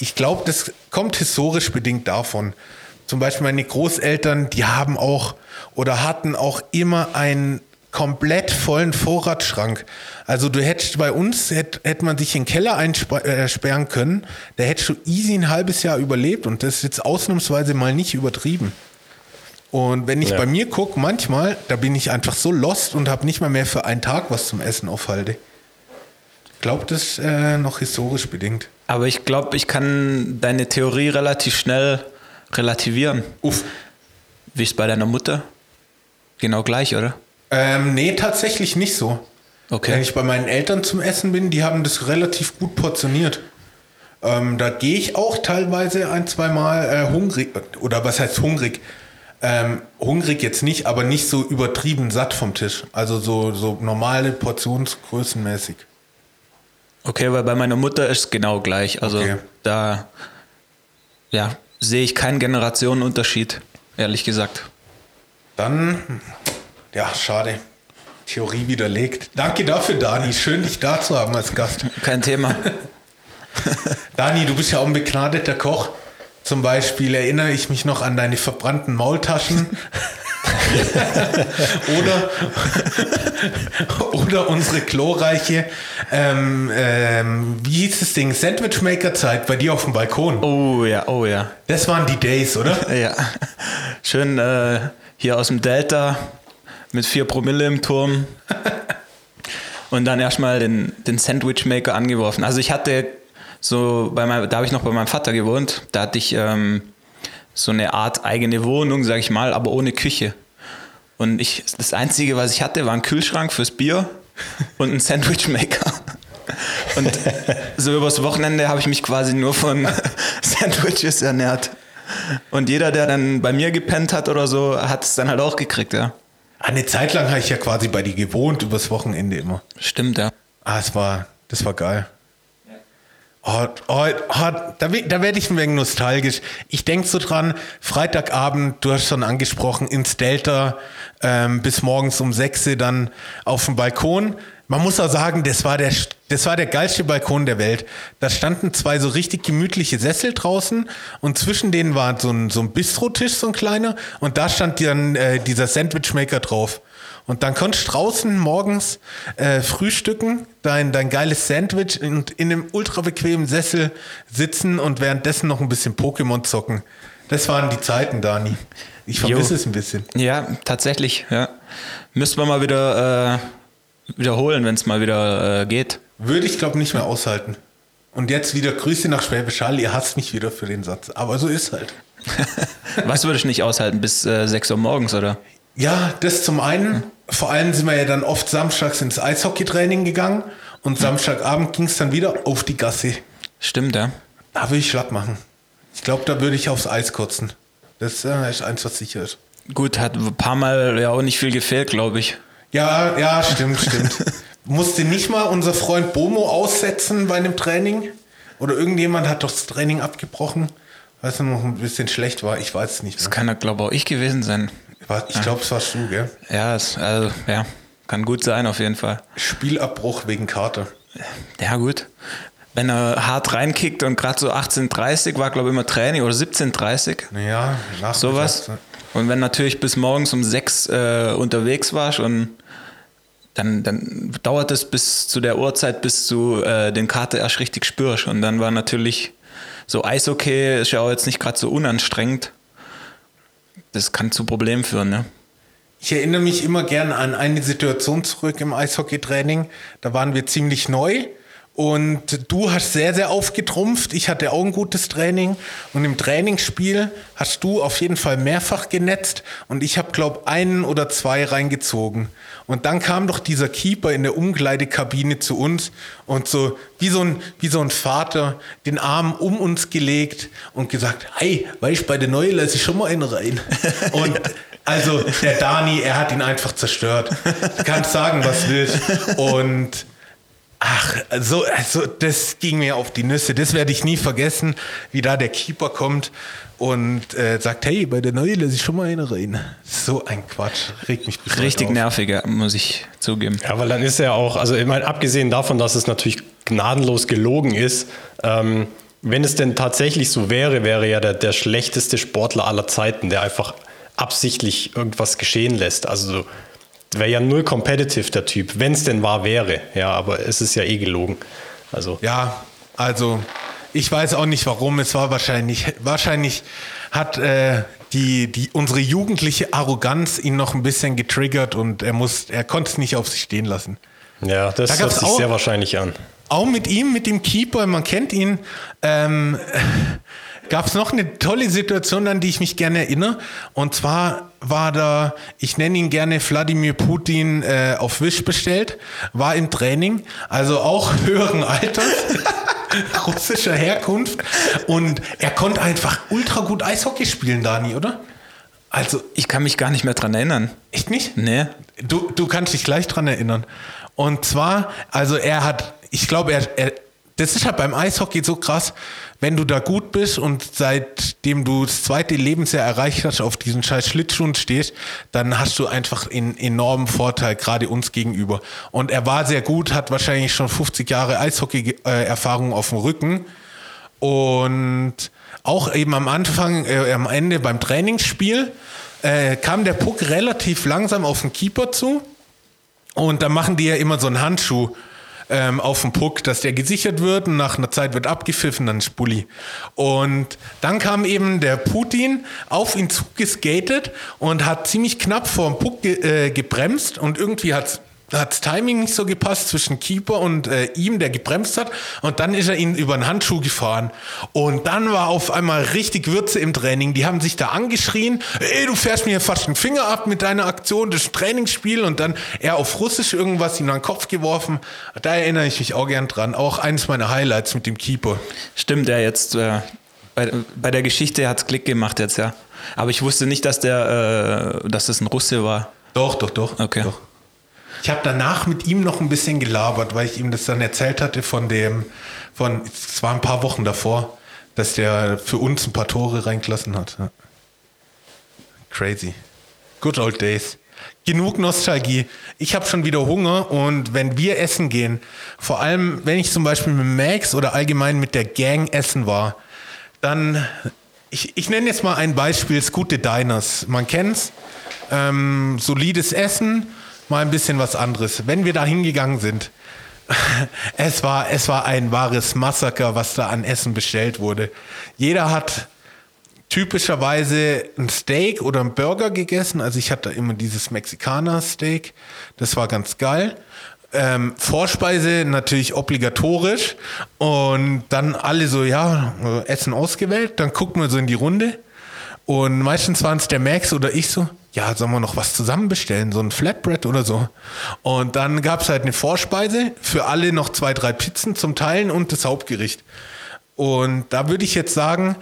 S1: Ich glaube, das kommt historisch bedingt davon. Zum Beispiel meine Großeltern, die haben auch oder hatten auch immer ein komplett vollen Vorratsschrank. Also du hättest bei uns, hätte hätt man sich in den Keller einsperren äh, können, da hättest du easy ein halbes Jahr überlebt und das ist jetzt ausnahmsweise mal nicht übertrieben. Und wenn ich ja. bei mir gucke, manchmal, da bin ich einfach so lost und habe nicht mal mehr für einen Tag was zum Essen aufhalte. glaube, das ist äh, noch historisch bedingt.
S3: Aber ich glaube, ich kann deine Theorie relativ schnell relativieren.
S1: Uff.
S3: Wie ist bei deiner Mutter? Genau gleich, oder?
S1: Ähm, nee, tatsächlich nicht so.
S3: Okay.
S1: Wenn ich bei meinen Eltern zum Essen bin, die haben das relativ gut portioniert. Ähm, da gehe ich auch teilweise ein, zwei Mal äh, hungrig, oder was heißt hungrig? Ähm, hungrig jetzt nicht, aber nicht so übertrieben satt vom Tisch. Also so, so normale Portionsgrößenmäßig.
S3: Okay, weil bei meiner Mutter ist es genau gleich. Also
S1: Okay.
S3: da ja, sehe ich keinen Generationenunterschied, ehrlich gesagt.
S1: Dann, ja, schade. Theorie widerlegt. Danke dafür, Dani. Schön, dich da zu haben als Gast.
S3: Kein Thema.
S1: Dani, du bist ja auch ein begnadeter Koch. Zum Beispiel erinnere ich mich noch an deine verbrannten Maultaschen. oder, oder unsere glorreiche, ähm, ähm, wie hieß das Ding, Sandwichmaker-Zeit bei dir auf dem Balkon.
S3: Oh ja, oh ja.
S1: Das waren die Days, oder?
S3: Ja. Schön äh, hier aus dem Delta mit 4 Promille im Turm. Und dann erstmal den, den Sandwichmaker angeworfen. Also ich hatte so, bei meinem, da habe ich noch bei meinem Vater gewohnt, da hatte ich ähm, so eine Art eigene Wohnung, sag ich mal, aber ohne Küche. Und ich, das Einzige, was ich hatte, war ein Kühlschrank fürs Bier und ein Sandwichmaker. Und so übers Wochenende habe ich mich quasi nur von Sandwiches ernährt. Und jeder, der dann bei mir gepennt hat oder so, hat es dann halt auch gekriegt, ja.
S1: Eine Zeit lang habe ich ja quasi bei dir gewohnt, übers Wochenende immer.
S3: Stimmt, ja.
S1: Ah, es war, das war geil. Oh, oh, oh, da, da werde ich ein wenig nostalgisch. Ich denke so dran, Freitagabend, du hast schon angesprochen, ins Delta ähm, bis morgens um 6 Uhr dann auf dem Balkon. Man muss auch sagen, das war, der, das war der geilste Balkon der Welt. Da standen zwei so richtig gemütliche Sessel draußen und zwischen denen war so ein, so ein Bistrotisch, so ein kleiner, und da stand dann äh, dieser Sandwichmaker drauf. Und dann konntest du draußen morgens äh, frühstücken, dein, dein geiles Sandwich und in einem ultra bequemen Sessel sitzen und währenddessen noch ein bisschen Pokémon zocken. Das waren die Zeiten, Dani. Ich vermisse
S3: Jo.
S1: es ein bisschen.
S3: Ja, tatsächlich, ja. Müssen wir mal wieder äh, wiederholen, wenn es mal wieder äh, geht.
S1: Würde ich, glaube nicht mehr aushalten. Und jetzt wieder Grüße nach Schwäbisch Hall. Ihr hasst mich wieder für den Satz. Aber so ist halt.
S3: Was würde ich nicht aushalten bis äh, 6 Uhr morgens, oder?
S1: Ja, das zum einen. Vor allem sind wir ja dann oft samstags ins Eishockeytraining gegangen. Und Samstagabend ging es dann wieder auf die Gasse.
S3: Stimmt, ja.
S1: Da würde ich schlapp machen. Ich glaube, da würde ich aufs Eis kotzen. Das äh, ist eins, was sicher ist.
S3: Gut, hat ein paar Mal ja auch nicht viel gefehlt, glaube ich.
S1: Ja, ja, stimmt, stimmt. Musste nicht mal unser Freund Bomo aussetzen bei einem Training? Oder irgendjemand hat doch das Training abgebrochen, weil es noch ein bisschen schlecht war. Ich weiß es nicht
S3: Das
S1: mehr.
S3: kann ja, glaube ich, auch ich gewesen sein.
S1: Ich glaube, es warst du, gell?
S3: Ja, es, also, ja, kann gut sein, auf jeden Fall.
S1: Spielabbruch wegen Kater.
S3: Ja, gut. Wenn er hart reinkickt und gerade so 18.30 war, glaube ich, immer Training oder 17.30
S1: Naja, nach
S3: sowas. Und wenn natürlich bis morgens um 6 äh, unterwegs warst und dann, dann dauert es bis zu der Uhrzeit, bis du äh, den Kater erst richtig spürst. Und dann war natürlich so Eishockey, ist ja auch jetzt nicht gerade so unanstrengend. Das kann zu Problemen führen, ne?
S1: Ich erinnere mich immer gern an eine Situation zurück im Eishockeytraining. Da waren wir ziemlich neu und du hast sehr, sehr aufgetrumpft. Ich hatte auch ein gutes Training und im Trainingsspiel hast du auf jeden Fall mehrfach genetzt und ich habe, glaube einen oder zwei reingezogen. Und dann kam doch dieser Keeper in der Umkleidekabine zu uns und so wie so ein, wie so ein Vater den Arm um uns gelegt und gesagt, hey, weißt bei der Neue lasse ich schon mal einen rein. Und also der Dani, er hat ihn einfach zerstört. Du kannst sagen, was willst. Und ach, also, also das ging mir auf die Nüsse. Das werde ich nie vergessen, wie da der Keeper kommt und äh, sagt, hey, bei der Neue lasse ich schon mal einen rein. So ein Quatsch. Regt mich
S3: Richtig nervig, muss ich zugeben.
S2: Ja, weil dann ist er auch, also ich meine, abgesehen davon, dass es natürlich gnadenlos gelogen ist, ähm, wenn es denn tatsächlich so wäre, wäre ja der, der schlechteste Sportler aller Zeiten, der einfach absichtlich irgendwas geschehen lässt. Also wäre ja null competitive der Typ, wenn es denn wahr wäre. Ja, aber es ist ja eh gelogen. Also
S1: Ja, also ich weiß auch nicht warum. Es war wahrscheinlich, wahrscheinlich hat äh, die, die, unsere jugendliche Arroganz ihn noch ein bisschen getriggert und er muss, er konnte es nicht auf sich stehen lassen.
S2: ja, das
S1: Da
S2: hört sich
S1: auch-
S2: sehr wahrscheinlich an.
S1: auch mit ihm, mit dem Keeper, man kennt ihn, ähm, gab es noch eine tolle Situation, an die ich mich gerne erinnere. Und zwar war da, ich nenne ihn gerne Wladimir Putin äh, auf Wisch bestellt, war im Training, also auch höheren Alters. russischer Herkunft und er konnte einfach ultra gut Eishockey spielen, Dani, oder?
S3: Also ich kann mich gar nicht mehr dran erinnern.
S1: Echt nicht?
S3: Nee.
S1: Du, du kannst dich gleich dran erinnern. Und zwar, also er hat, ich glaube, er, er, das ist halt beim Eishockey so krass, wenn du da gut bist und seitdem du das zweite Lebensjahr erreicht hast, auf diesen scheiß Schlittschuhen stehst, dann hast du einfach einen enormen Vorteil, gerade uns gegenüber. Und er war sehr gut, hat wahrscheinlich schon 50 Jahre Eishockey-Erfahrung auf dem Rücken. Und auch eben am Anfang, äh, am Ende beim Trainingsspiel, äh, kam der Puck relativ langsam auf den Keeper zu. Und da machen die ja immer so einen Handschuh ähm, auf dem Puck, dass der gesichert wird und nach einer Zeit wird abgepfiffen, dann ist Bulli. Und dann kam eben der Putin auf ihn zugeskatet und hat ziemlich knapp vor dem Puck ge äh, gebremst und irgendwie hat hat das Timing nicht so gepasst zwischen Keeper und äh, ihm, der gebremst hat. Und dann ist er ihn über den Handschuh gefahren. Und dann war auf einmal richtig Würze im Training. Die haben sich da angeschrien, ey, du fährst mir fast den Finger ab mit deiner Aktion, das Trainingsspiel. Und dann er auf Russisch irgendwas in den Kopf geworfen. Da erinnere ich mich auch gern dran. Auch eines meiner Highlights mit dem Keeper.
S3: Stimmt, der jetzt äh, bei, bei der Geschichte hat es Klick gemacht jetzt, ja. Aber ich wusste nicht, dass der, äh, dass das ein Russe war.
S1: Doch, doch, doch.
S3: Okay.
S1: Doch. Ich habe danach mit ihm noch ein bisschen gelabert, weil ich ihm das dann erzählt hatte von dem, von, es war ein paar Wochen davor, dass der für uns ein paar Tore reingelassen hat. Crazy. Good old days. Genug Nostalgie. Ich habe schon wieder Hunger und wenn wir essen gehen, vor allem wenn ich zum Beispiel mit Max oder allgemein mit der Gang essen war, dann, ich, ich nenne jetzt mal ein Beispiel, das gute Diners. Man kennt's. Ähm, solides Essen, mal ein bisschen was anderes. Wenn wir da hingegangen sind, es war, es war ein wahres Massaker, was da an Essen bestellt wurde. Jeder hat typischerweise ein Steak oder einen Burger gegessen. Also ich hatte immer dieses Mexikaner-Steak. Das war ganz geil. Ähm, Vorspeise natürlich obligatorisch. Und dann alle so, ja, Essen ausgewählt. Dann gucken wir so in die Runde. Und meistens waren es der Max oder ich so, ja, sollen wir noch was zusammen bestellen, so ein Flatbread oder so. Und dann gab es halt eine Vorspeise, für alle noch zwei, drei Pizzen zum Teilen und das Hauptgericht. Und da würde ich jetzt sagen,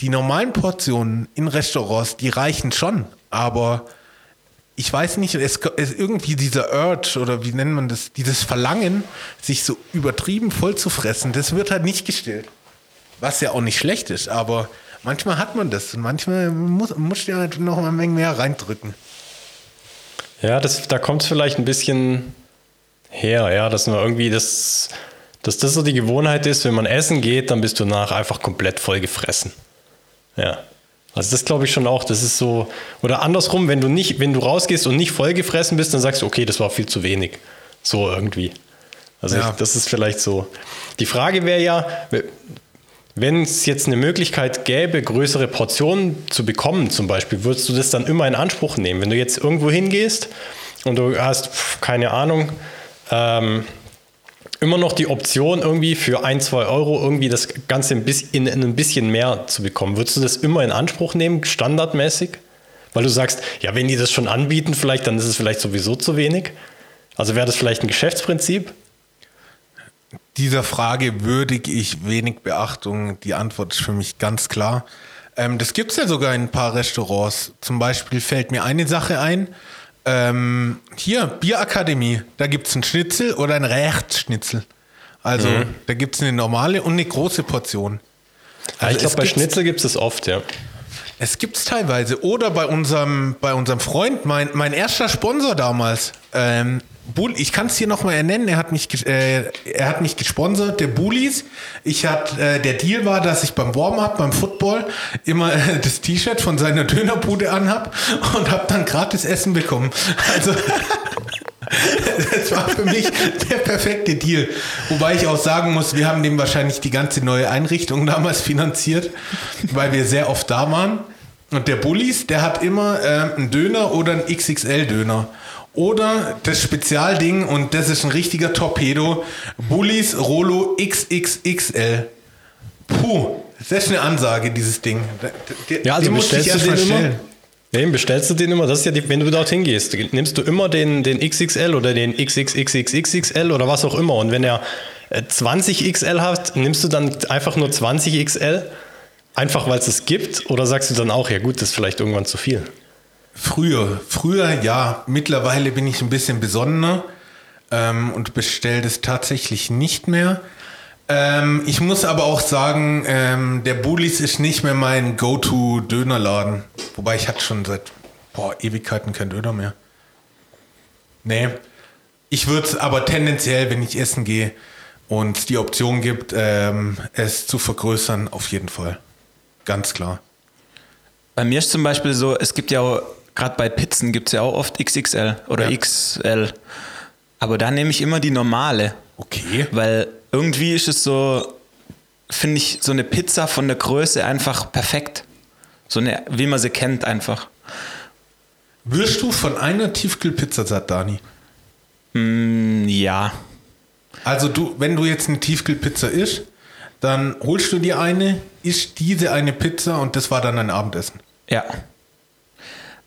S1: die normalen Portionen in Restaurants, die reichen schon, aber ich weiß nicht, es ist irgendwie dieser Urge oder wie nennt man das, dieses Verlangen, sich so übertrieben voll zu fressen, das wird halt nicht gestillt. Was ja auch nicht schlecht ist, aber manchmal hat man das und manchmal muss, muss ja halt noch eine Menge mehr reindrücken.
S2: Ja, das, da kommt es vielleicht ein bisschen her, ja, dass man irgendwie das, dass das so die Gewohnheit ist, wenn man essen geht, dann bist du nach einfach komplett voll gefressen. Ja. Also das glaube ich schon auch, das ist so, oder andersrum, wenn du nicht, wenn du rausgehst und nicht voll gefressen bist, dann sagst du, okay, das war viel zu wenig. So irgendwie. Also ja. ich, das ist vielleicht so. Die Frage wäre ja, wenn es jetzt eine Möglichkeit gäbe, größere Portionen zu bekommen, zum Beispiel, würdest du das dann immer in Anspruch nehmen? Wenn du jetzt irgendwo hingehst und du hast, keine Ahnung, ähm, immer noch die Option, irgendwie für ein, zwei Euro irgendwie das Ganze ein bisschen, in ein bisschen mehr zu bekommen, würdest du das immer in Anspruch nehmen, standardmäßig? Weil du sagst, ja, wenn die das schon anbieten, vielleicht, dann ist es vielleicht sowieso zu wenig. Also wäre das vielleicht ein Geschäftsprinzip?
S1: Dieser Frage würdige ich wenig Beachtung. Die Antwort ist für mich ganz klar. Ähm, das gibt es ja sogar in ein paar Restaurants. Zum Beispiel fällt mir eine Sache ein. Ähm, hier, Bierakademie, da gibt es einen Schnitzel oder ein Rechtsschnitzel. Also mhm. da gibt es eine normale und eine große Portion.
S2: Also ja, ich glaube, bei Schnitzel gibt es das oft, ja.
S1: Es gibt es teilweise. Oder bei unserem, bei unserem Freund, mein, mein erster Sponsor damals, ähm, ich kann es hier nochmal ernennen, er hat mich, äh, er hat mich gesponsert, der Bullies. Ich hat, äh, der Deal war, dass ich beim Warm-up, beim Football immer äh, das T-Shirt von seiner Dönerbude anhab und habe dann gratis Essen bekommen. Also das war für mich der perfekte Deal. Wobei ich auch sagen muss, wir haben dem wahrscheinlich die ganze neue Einrichtung damals finanziert, weil wir sehr oft da waren. Und der Bullis, der hat immer äh, einen Döner oder einen XXL-Döner. Oder das Spezialding, und das ist ein richtiger Torpedo, Bullis Rolo XXXL. Puh, das ist eine Ansage, dieses Ding. Der-
S2: Ja, also
S1: den
S2: bestellst du den immer? Nee, bestellst du den immer? Das ist ja die, wenn du dorthin gehst, nimmst du immer den, den XXL oder den XXXXXL oder was auch immer. Und wenn er äh, 20 XL hat, nimmst du dann einfach nur 20 XL? Einfach weil es es gibt? Oder sagst du dann auch, ja gut, das ist vielleicht irgendwann zu viel?
S1: Früher, früher ja. Mittlerweile bin ich ein bisschen besonnener ähm, und bestelle das tatsächlich nicht mehr. Ähm, ich muss aber auch sagen, ähm, der Bullis ist nicht mehr mein Go-To-Dönerladen. Wobei ich hatte schon seit boah, Ewigkeiten kein Döner mehr. Nee. Ich würde es aber tendenziell, wenn ich essen gehe und die Option gibt, ähm, es zu vergrößern, auf jeden Fall. Ganz klar.
S3: Bei mir ist zum Beispiel so, es gibt ja auch, gerade bei Pizzen gibt es ja auch oft XXL oder
S1: Ja.
S3: XL. Aber da nehme ich immer die normale.
S1: Okay.
S3: Weil irgendwie ist es so, finde ich, so eine Pizza von der Größe einfach perfekt. So eine, wie man sie kennt, einfach.
S1: Wirst du von einer Tiefkühlpizza satt, Dani?
S3: Mm, ja.
S1: Also du, wenn du jetzt eine Tiefkühlpizza isst, dann holst du dir eine, isst diese eine Pizza und das war dann dein Abendessen.
S3: Ja.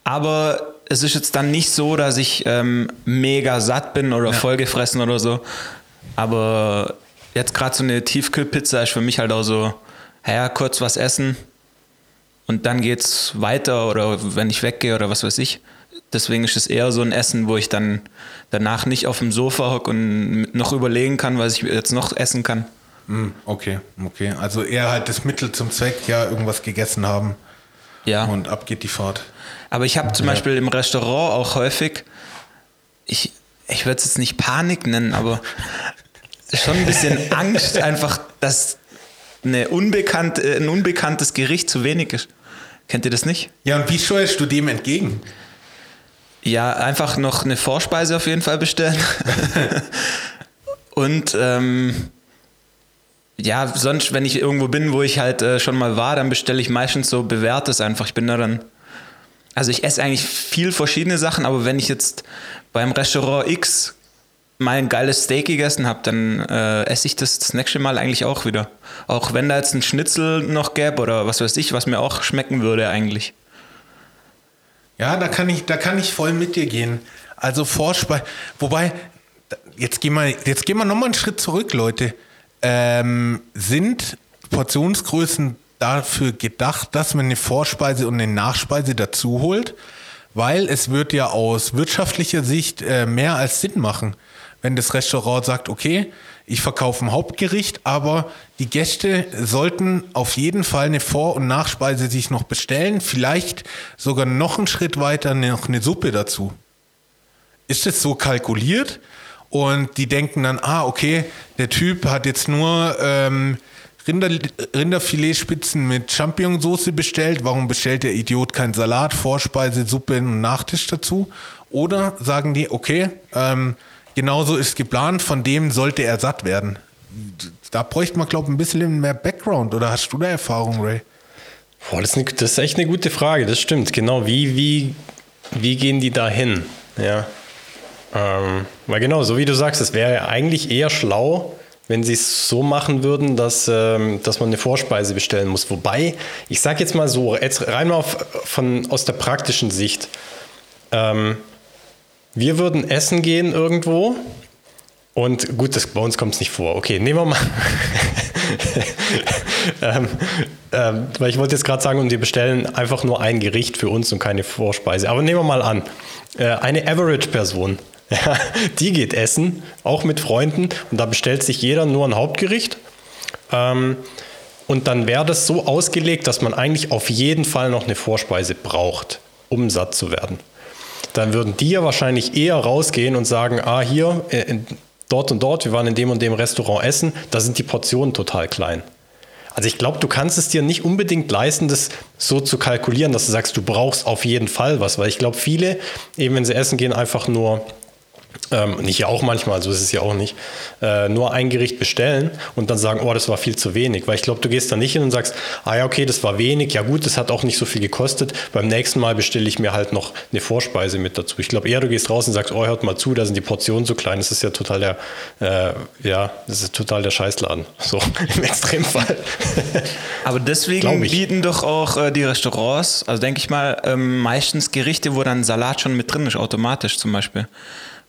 S3: Aber es ist jetzt dann nicht so, dass ich ähm, mega satt bin oder
S1: Ja.
S3: vollgefressen oder so. Aber jetzt gerade so eine Tiefkühlpizza ist für mich halt auch so, ja, kurz was essen und dann geht's weiter oder wenn ich weggehe oder was weiß ich. Deswegen ist es eher so ein Essen, wo ich dann danach nicht auf dem Sofa hocke und noch überlegen kann, was ich jetzt noch essen kann.
S1: Hm, okay, okay. Also eher halt das Mittel zum Zweck, ja, irgendwas gegessen haben
S3: Ja.
S1: und ab geht die Fahrt.
S3: Aber ich habe zum Beispiel im Restaurant auch häufig, ich, ich würde es jetzt nicht Panik nennen, aber schon ein bisschen Angst einfach, dass eine unbekannte, ein unbekanntes Gericht zu wenig ist. Kennt ihr das nicht?
S1: Ja, und wie steuerst du dem entgegen?
S3: Ja, einfach noch eine Vorspeise auf jeden Fall bestellen. Und ähm, ja, sonst, wenn ich irgendwo bin, wo ich halt äh, schon mal war, dann bestelle ich meistens so bewährtes einfach. Ich bin da dann. Also ich esse eigentlich viel verschiedene Sachen, aber wenn ich jetzt beim Restaurant X mal ein geiles Steak gegessen habe, dann äh, esse ich das das nächste Mal eigentlich auch wieder. Auch wenn da jetzt ein Schnitzel noch gäbe oder was weiß ich, was mir auch schmecken würde eigentlich.
S1: Ja, da kann ich, da kann ich voll mit dir gehen. Also Vorspeise, wobei, jetzt gehen wir, jetzt gehen wir nochmal einen Schritt zurück, Leute. Ähm, sind Portionsgrößen dafür gedacht, dass man eine Vorspeise und eine Nachspeise dazu holt? Weil es wird ja aus wirtschaftlicher Sicht äh, mehr als Sinn machen, wenn das Restaurant sagt, okay, ich verkaufe ein Hauptgericht, aber die Gäste sollten auf jeden Fall eine Vor- und Nachspeise sich noch bestellen, vielleicht sogar noch einen Schritt weiter noch eine Suppe dazu. Ist es so kalkuliert? Und die denken dann, ah, okay, der Typ hat jetzt nur ähm, Rinder, Rinderfiletspitzen mit Champignonsauce bestellt. Warum bestellt der Idiot keinen Salat, Vorspeise, Suppe und Nachtisch dazu? Oder sagen die, okay, ähm, genauso ist geplant, von dem sollte er satt werden. Da bräuchte man, glaube ich, ein bisschen mehr Background. Oder hast du da Erfahrung, Ray?
S2: Boah, das, ist eine, das ist echt eine gute Frage, das stimmt. Genau, wie, wie, wie gehen die da hin? Ja. Ähm, weil genau, so wie du sagst, es wäre eigentlich eher schlau, wenn sie es so machen würden, dass, ähm, dass man eine Vorspeise bestellen muss. Wobei, ich sage jetzt mal so, jetzt rein mal auf, von, aus der praktischen Sicht. Ähm, wir würden essen gehen irgendwo und gut, das, bei uns kommt es nicht vor. Okay, nehmen wir mal. ähm, ähm, weil ich wollte jetzt gerade sagen, und wir bestellen einfach nur ein Gericht für uns und keine Vorspeise. Aber nehmen wir mal an, äh, eine Average-Person, die geht essen, auch mit Freunden, und da bestellt sich jeder nur ein Hauptgericht. Ähm, und dann wäre das so ausgelegt, dass man eigentlich auf jeden Fall noch eine Vorspeise braucht, um satt zu werden. Dann würden die ja wahrscheinlich eher rausgehen und sagen, ah, hier, äh, dort und dort, wir waren in dem und dem Restaurant essen, da sind die Portionen total klein. Also ich glaube, du kannst es dir nicht unbedingt leisten, das so zu kalkulieren, dass du sagst, du brauchst auf jeden Fall was, weil ich glaube, viele, eben wenn sie essen gehen, einfach nur ähm, nicht ja auch manchmal, so ist es ja auch nicht, äh, nur ein Gericht bestellen und dann sagen, oh, das war viel zu wenig. Weil ich glaube, du gehst da nicht hin und sagst, ah ja, okay, das war wenig, ja gut, das hat auch nicht so viel gekostet. Beim nächsten Mal bestelle ich mir halt noch eine Vorspeise mit dazu. Ich glaube eher, du gehst raus und sagst, oh, hört mal zu, da sind die Portionen so klein. Das ist ja total der, äh, ja, das ist total der Scheißladen. So im Extremfall.
S3: Aber deswegen bieten doch auch äh, die Restaurants, also denke ich mal, ähm, meistens Gerichte, wo dann Salat schon mit drin ist, automatisch zum Beispiel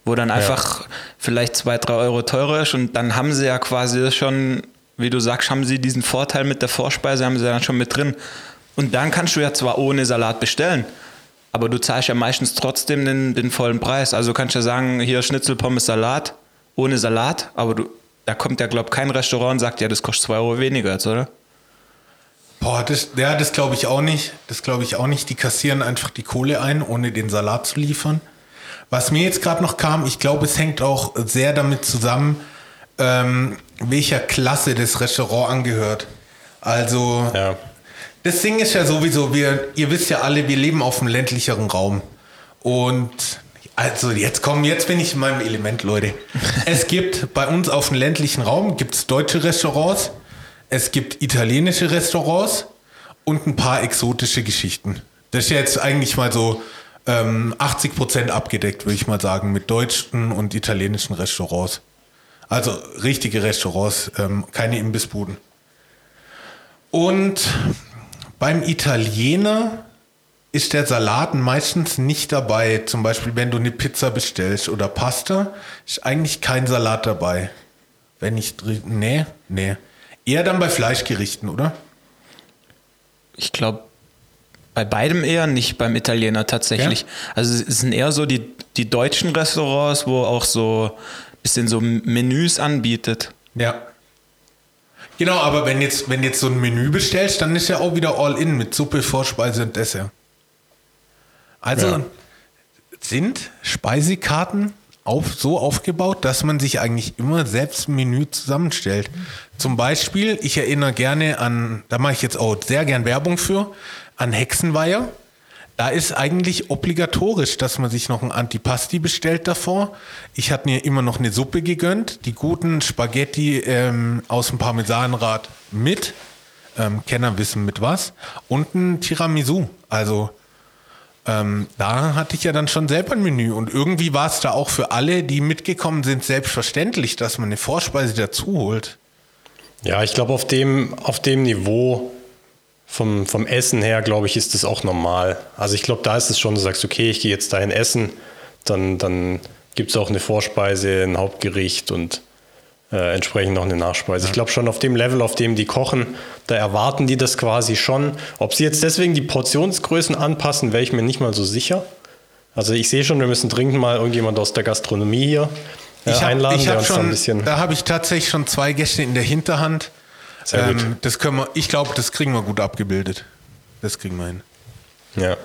S3: wo dann einfach ja. vielleicht zwei, drei Euro teurer ist und dann haben sie ja quasi schon, wie du sagst, haben sie diesen Vorteil mit der Vorspeise, haben sie dann schon mit drin. Und dann kannst du ja zwar ohne Salat bestellen, aber du zahlst ja meistens trotzdem den, den vollen Preis. Also du kannst ja sagen, hier Schnitzel, Pommes, Salat, ohne Salat, aber du, da kommt ja, glaube ich, kein Restaurant und sagt, ja, das kostet zwei Euro weniger jetzt, oder?
S1: Boah, das, ja, das glaube ich auch nicht. Das glaube ich auch nicht. Die kassieren einfach die Kohle ein, ohne den Salat zu liefern. Was mir jetzt gerade noch kam, ich glaube, es hängt auch sehr damit zusammen, ähm, welcher Klasse das Restaurant angehört. Also, ja. das Ding ist ja sowieso, wir, ihr wisst ja alle, wir leben auf einem ländlicheren Raum. Und also jetzt kommen, jetzt bin ich in meinem Element, Leute. es gibt bei uns auf dem ländlichen Raum gibt's deutsche Restaurants, es gibt italienische Restaurants und ein paar exotische Geschichten. Das ist ja jetzt eigentlich mal so ähm, 80 Prozent abgedeckt, würde ich mal sagen, mit deutschen und italienischen Restaurants. Also richtige Restaurants, ähm, keine Imbissbuden. Und beim Italiener ist der Salat meistens nicht dabei. Zum Beispiel, wenn du eine Pizza bestellst oder Pasta, ist eigentlich kein Salat dabei. Wenn ich nee, nee. Eher dann bei Fleischgerichten, oder?
S3: Ich glaube, bei beidem eher, nicht beim Italiener tatsächlich. Ja? Also es sind eher so die, die deutschen Restaurants, wo auch so ein bisschen so Menüs anbietet.
S1: Ja. Genau, aber wenn jetzt, wenn jetzt so ein Menü bestellst, dann ist ja auch wieder All-In mit Suppe, Vorspeise und Dessert. Also ja. sind Speisekarten auf, so aufgebaut, dass man sich eigentlich immer selbst ein Menü zusammenstellt. Zum Beispiel, ich erinnere gerne an, da mache ich jetzt auch sehr gern Werbung für, an Hexenweiher. Da ist eigentlich obligatorisch, dass man sich noch ein Antipasti bestellt davor. Ich hatte mir immer noch eine Suppe gegönnt, die guten Spaghetti ähm, aus dem Parmesanrad mit, ähm, Kenner wissen mit was, und ein Tiramisu. Also ähm, da hatte ich ja dann schon selber ein Menü und irgendwie war es da auch für alle, die mitgekommen sind, selbstverständlich, dass man eine Vorspeise dazu holt.
S2: Ja, ich glaube, auf dem, auf dem Niveau vom, vom Essen her, glaube ich, ist das auch normal. Also ich glaube, da ist es schon, du sagst, okay, ich gehe jetzt dahin essen, dann, dann gibt es auch eine Vorspeise, ein Hauptgericht und äh, entsprechend noch eine Nachspeise. Ich glaube schon auf dem Level, auf dem die kochen, da erwarten die das quasi schon. Ob sie jetzt deswegen die Portionsgrößen anpassen, wäre ich mir nicht mal so sicher. Also ich sehe schon, wir müssen dringend mal irgendjemand aus der Gastronomie hier
S1: äh, ich hab, einladen. Ich hab schon, da, da habe ich tatsächlich schon zwei Gäste in der Hinterhand. Sehr gut. Ähm, das können wir, ich glaube, das kriegen wir gut abgebildet. Das kriegen wir hin.
S2: Ja.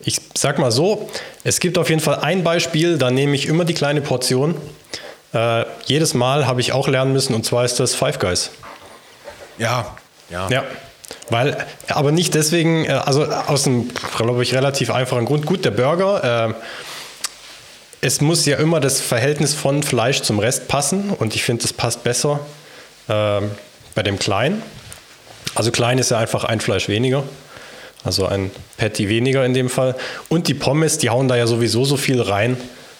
S2: Ich sag mal so, es gibt auf jeden Fall ein Beispiel, da nehme ich immer die kleine Portion. Äh, jedes Mal habe ich auch lernen müssen, und zwar ist das Five Guys.
S1: Ja, ja.
S2: Ja. Weil, aber nicht deswegen, äh, also aus einem, glaube ich, relativ einfachen Grund. Gut, der Burger, äh, es muss ja immer das Verhältnis von Fleisch zum Rest passen und ich finde, das passt besser. Ähm, bei dem Klein. Also klein ist ja einfach ein Fleisch weniger. Also ein Patty weniger in dem Fall. Und die Pommes, die hauen da ja sowieso so viel rein.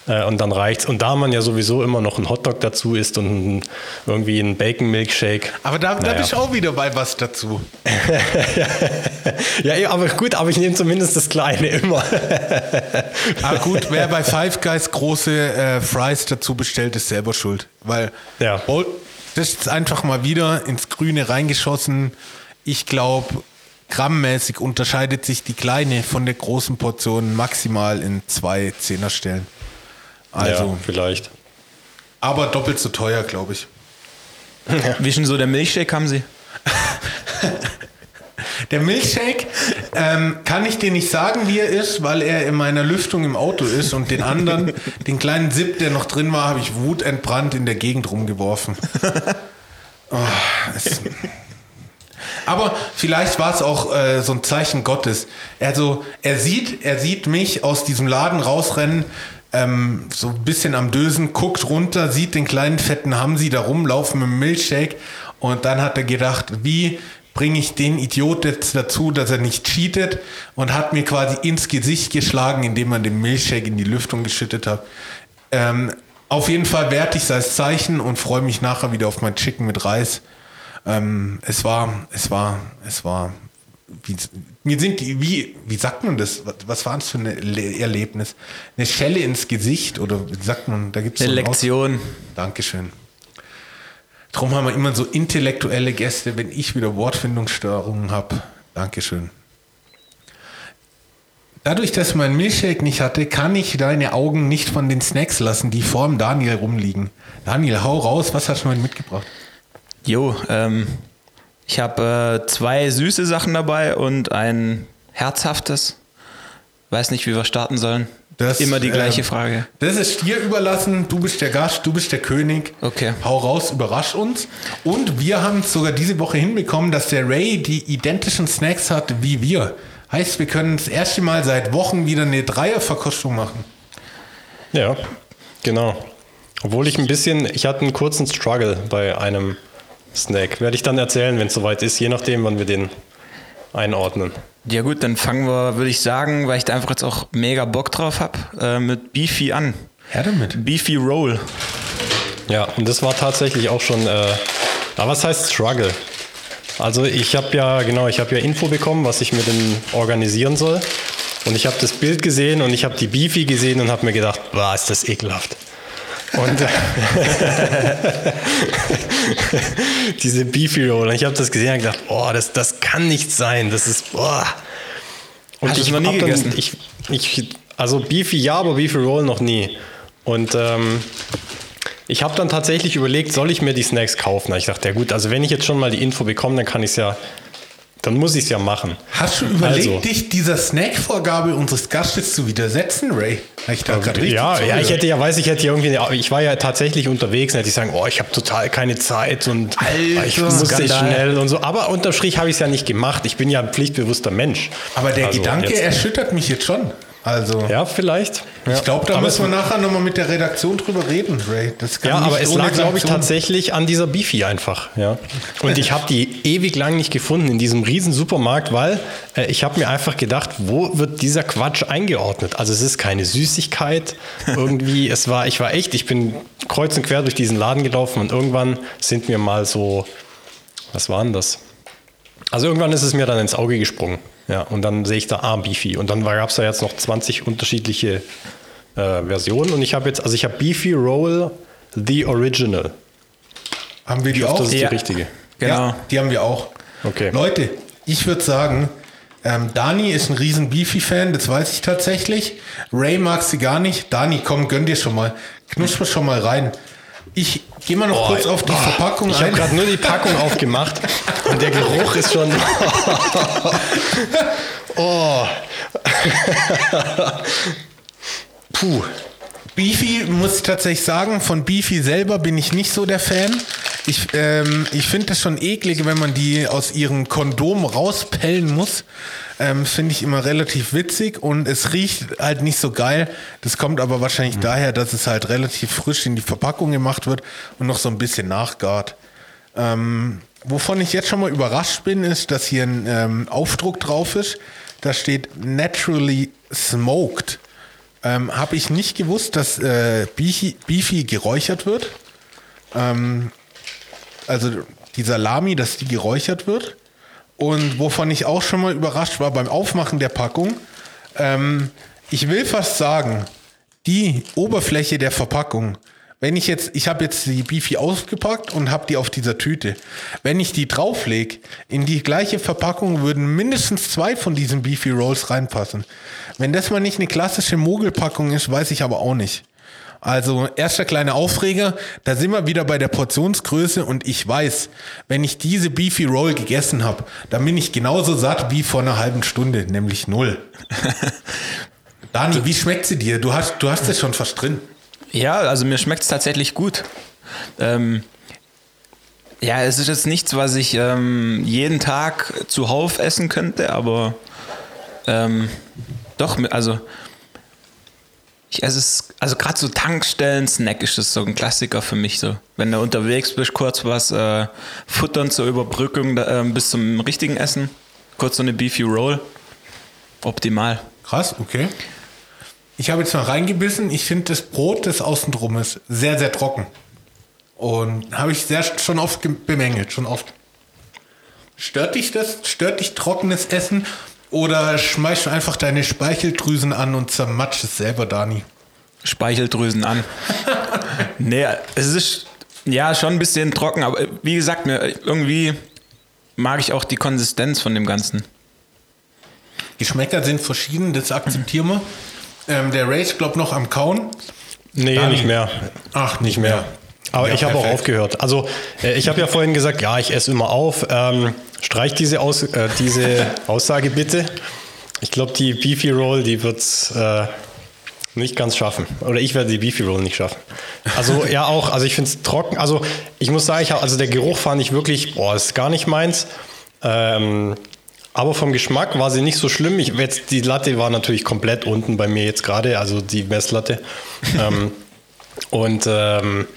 S2: Äh, und dann reicht's. Und da man ja sowieso immer noch einen Hotdog dazu isst und ein, irgendwie einen Bacon Milkshake.
S1: Aber da, naja. da ich auch wieder bei was dazu.
S2: ja, aber gut, aber ich nehme zumindest das Kleine immer.
S1: ah, gut, wer bei Five Guys große äh, Fries dazu bestellt, ist selber schuld. Weil ja. Das ist einfach mal wieder ins Grüne reingeschossen. Ich glaube, grammmäßig unterscheidet sich die kleine von der großen Portion maximal in zwei Zehnerstellen.
S2: Also, ja, vielleicht.
S1: Aber doppelt so teuer, glaube ich.
S3: Wie schon so der Milchshake haben Sie?
S1: Der Milchshake ähm, kann ich dir nicht sagen, wie er ist, weil er in meiner Lüftung im Auto ist und den anderen, den kleinen Zip, der noch drin war, habe ich wutentbrannt in der Gegend rumgeworfen. Oh, aber vielleicht war es auch äh, so ein Zeichen Gottes. Also er sieht, er sieht mich aus diesem Laden rausrennen ähm, so ein bisschen am Dösen, guckt runter, sieht den kleinen fetten Hamsi da rumlaufen mit dem Milchshake und dann hat er gedacht, wie bringe ich den Idiot jetzt dazu, dass er nicht cheatet und hat mir quasi ins Gesicht geschlagen, indem man den Milchshake in die Lüftung geschüttet hat. Ähm, auf jeden Fall werte ich es als Zeichen und freue mich nachher wieder auf mein Chicken mit Reis. Ähm, es war, es war, es war, wie, mir sind die, wie, wie sagt man das? Was, was war es für ein Erlebnis? Eine Schelle ins Gesicht oder wie sagt man? Da gibt's
S3: Eine
S1: so
S3: Lektion.
S1: Dankeschön. Darum haben wir immer so intellektuelle Gäste, wenn ich wieder Wortfindungsstörungen habe. Dankeschön. Dadurch, dass meinen Milchshake nicht hatte, kann ich deine Augen nicht von den Snacks lassen, die vorm Daniel rumliegen. Daniel, hau raus, was hast du heute mitgebracht?
S3: Jo, ähm, ich habe äh, zwei süße Sachen dabei und ein herzhaftes. Weiß nicht, wie wir starten sollen.
S1: Das,
S3: Immer die gleiche
S1: ähm,
S3: Frage.
S1: Das ist dir überlassen. Du bist der Gast, du bist der König.
S3: Okay.
S1: Hau raus, überrasch uns. Und wir haben es sogar diese Woche hinbekommen, dass der Ray die identischen Snacks hat wie wir. Heißt, wir können das erste Mal seit Wochen wieder eine Dreierverkostung machen.
S2: Ja, genau. Obwohl ich ein bisschen, ich hatte einen kurzen Struggle bei einem Snack. Werde ich dann erzählen, wenn es soweit ist, je nachdem, wann wir den einordnen.
S3: Ja gut, dann fangen wir, würde ich sagen, weil ich da einfach jetzt auch mega Bock drauf habe, äh, mit Beefy an.
S1: Her damit.
S3: Beefy Roll.
S2: Ja, und das war tatsächlich auch schon, äh, aber was heißt Struggle? Also ich habe ja, genau, ich habe ja Info bekommen, was ich mit dem organisieren soll. Und ich habe das Bild gesehen und ich habe die Beefy gesehen und habe mir gedacht, boah, ist das ekelhaft. Und diese Beefy Roll. Und ich habe das gesehen und gedacht, oh, das, das kann nicht sein. Das ist, boah. Und
S3: Hast
S2: ich
S3: noch nie
S2: hab dann-
S3: gegessen?
S2: Ich, ich, also Beefy ja, aber Beefy Roll noch nie. Und ähm, ich habe dann tatsächlich überlegt, soll ich mir die Snacks kaufen? Ich dachte, ja gut, also wenn ich jetzt schon mal die Info bekomme, dann kann ich es ja, dann muss ich es ja machen.
S1: Hast du überlegt,
S2: Also.
S1: dich dieser Snackvorgabe unseres Gastes zu widersetzen, Ray? Ich da gerade richtig
S2: Ja, ja,
S1: zugehört?
S2: ich hätte ja, weiß ich hätte ja irgendwie, ich war ja tatsächlich unterwegs und hätte ich sagen, oh, ich habe total keine Zeit und
S1: Alter,
S2: ich musste schnell und so. Aber unterm Strich habe ich es ja nicht gemacht. Ich bin ja ein pflichtbewusster Mensch.
S1: Aber der
S2: Also
S1: Gedanke
S2: jetzt-
S1: erschüttert mich jetzt schon. Also,
S2: Ja, vielleicht.
S1: ich glaube, da
S2: aber
S1: müssen wir nachher nochmal mit der Redaktion drüber reden, Ray. Das kann
S2: Ja,
S1: nicht
S2: aber es lag, glaube ich, tatsächlich an dieser Beefy einfach. Ja. Und ich habe die ewig lang nicht gefunden in diesem riesen Supermarkt, weil äh, ich habe mir einfach gedacht, wo wird dieser Quatsch eingeordnet? Also es ist keine Süßigkeit. Irgendwie, es war, ich war echt, ich bin kreuz und quer durch diesen Laden gelaufen und irgendwann sind mir mal so, was war denn das? Also irgendwann ist es mir dann ins Auge gesprungen. Ja, und dann sehe ich da, ah, Beefy. Und dann gab es da jetzt noch 20 unterschiedliche äh, Versionen. Und ich habe jetzt, also ich habe Beefy Roll The Original.
S1: Haben wir die
S2: Ich hoffe,
S1: auch?
S2: das ist
S3: Ja.
S2: die richtige.
S3: Genau.
S1: Ja, die haben wir auch.
S2: Okay.
S1: Leute, ich würde sagen, ähm, Dani ist ein riesen Beefy-Fan, das weiß ich tatsächlich. Ray mag sie gar nicht. Dani, komm, gönn dir schon mal. Knusper schon mal rein. Ich gehe mal noch kurz auf die Verpackung
S2: Ich habe
S1: ein.
S2: gerade nur die Packung aufgemacht und der Geruch ist schon. oh. Puh.
S1: Beefy muss ich tatsächlich sagen, von Beefy selber bin ich nicht so der Fan. Ich, ähm, ich finde das schon eklig, wenn man die aus ihrem Kondom rauspellen muss. Ähm, finde ich immer relativ witzig und es riecht halt nicht so geil. Das kommt aber wahrscheinlich daher, dass es halt relativ frisch in die Verpackung gemacht wird und noch so ein bisschen nachgart. Ähm, wovon ich jetzt schon mal überrascht bin, ist, dass hier ein ähm, Aufdruck drauf ist. Da steht Naturally Smoked. Ähm, Habe ich nicht gewusst, dass äh, Beefy, Beefy geräuchert wird. Ähm, also die Salami, dass die geräuchert wird. Und wovon ich auch schon mal überrascht war beim Aufmachen der Packung, ähm, ich will fast sagen, die Oberfläche der Verpackung, wenn ich jetzt, ich habe jetzt die Beefy ausgepackt und habe die auf dieser Tüte. Wenn ich die drauflege, in die gleiche Verpackung würden mindestens zwei von diesen Beefy Rolls reinpassen. Wenn das mal nicht eine klassische Mogelpackung ist, weiß ich aber auch nicht. Also erster kleiner Aufreger, da sind wir wieder bei der Portionsgröße und ich weiß, wenn ich diese Beefy Roll gegessen habe, dann bin ich genauso satt wie vor einer halben Stunde, nämlich null. Dani, wie schmeckt sie dir? Du hast, du hast es schon fast drin.
S3: Ja, also mir schmeckt es tatsächlich gut. Ähm, ja, es ist jetzt nichts, was ich ähm, jeden Tag zuhauf essen könnte, aber ähm, doch, also Ich esse es, also gerade so Tankstellen-Snack ist das so ein Klassiker für mich so. Wenn du unterwegs bist, kurz was äh, futtern zur Überbrückung äh, bis zum richtigen Essen. Kurz so eine Beefy Roll. Optimal.
S1: Krass, okay. Ich habe jetzt mal reingebissen. Ich finde das Brot, das außen ist, sehr, sehr trocken. Und habe ich sehr schon oft ge- bemängelt, schon oft. Stört dich das? Stört dich trockenes Essen? Oder schmeißt du einfach deine Speicheldrüsen an und zermatsch es selber, Dani?
S3: Speicheldrüsen an. nee, es ist ja schon ein bisschen trocken, aber wie gesagt, mir irgendwie mag ich auch die Konsistenz von dem Ganzen.
S1: Geschmäcker sind verschieden, das akzeptieren wir. Ähm, der Rage glaubt noch am Kauen.
S2: Nee,
S1: Dani.
S2: nicht mehr.
S1: Ach,
S2: Nicht mehr. Aber
S1: Ja,
S2: ich habe auch aufgehört. Also äh, ich habe ja vorhin gesagt, ja, ich esse immer auf. Ähm, streich diese, Aus äh, diese Aussage bitte. Ich glaube, die Beefy Roll, die wird es äh, nicht ganz schaffen. Oder ich werde die Beefy Roll nicht schaffen. Also ja auch, also ich finde es trocken. Also ich muss sagen, ich hab, also der Geruch fand ich wirklich, boah, ist gar nicht meins. Ähm, aber vom Geschmack war sie nicht so schlimm. Ich, jetzt, die Latte war natürlich komplett unten bei mir jetzt gerade, also die Messlatte. ähm, und ähm,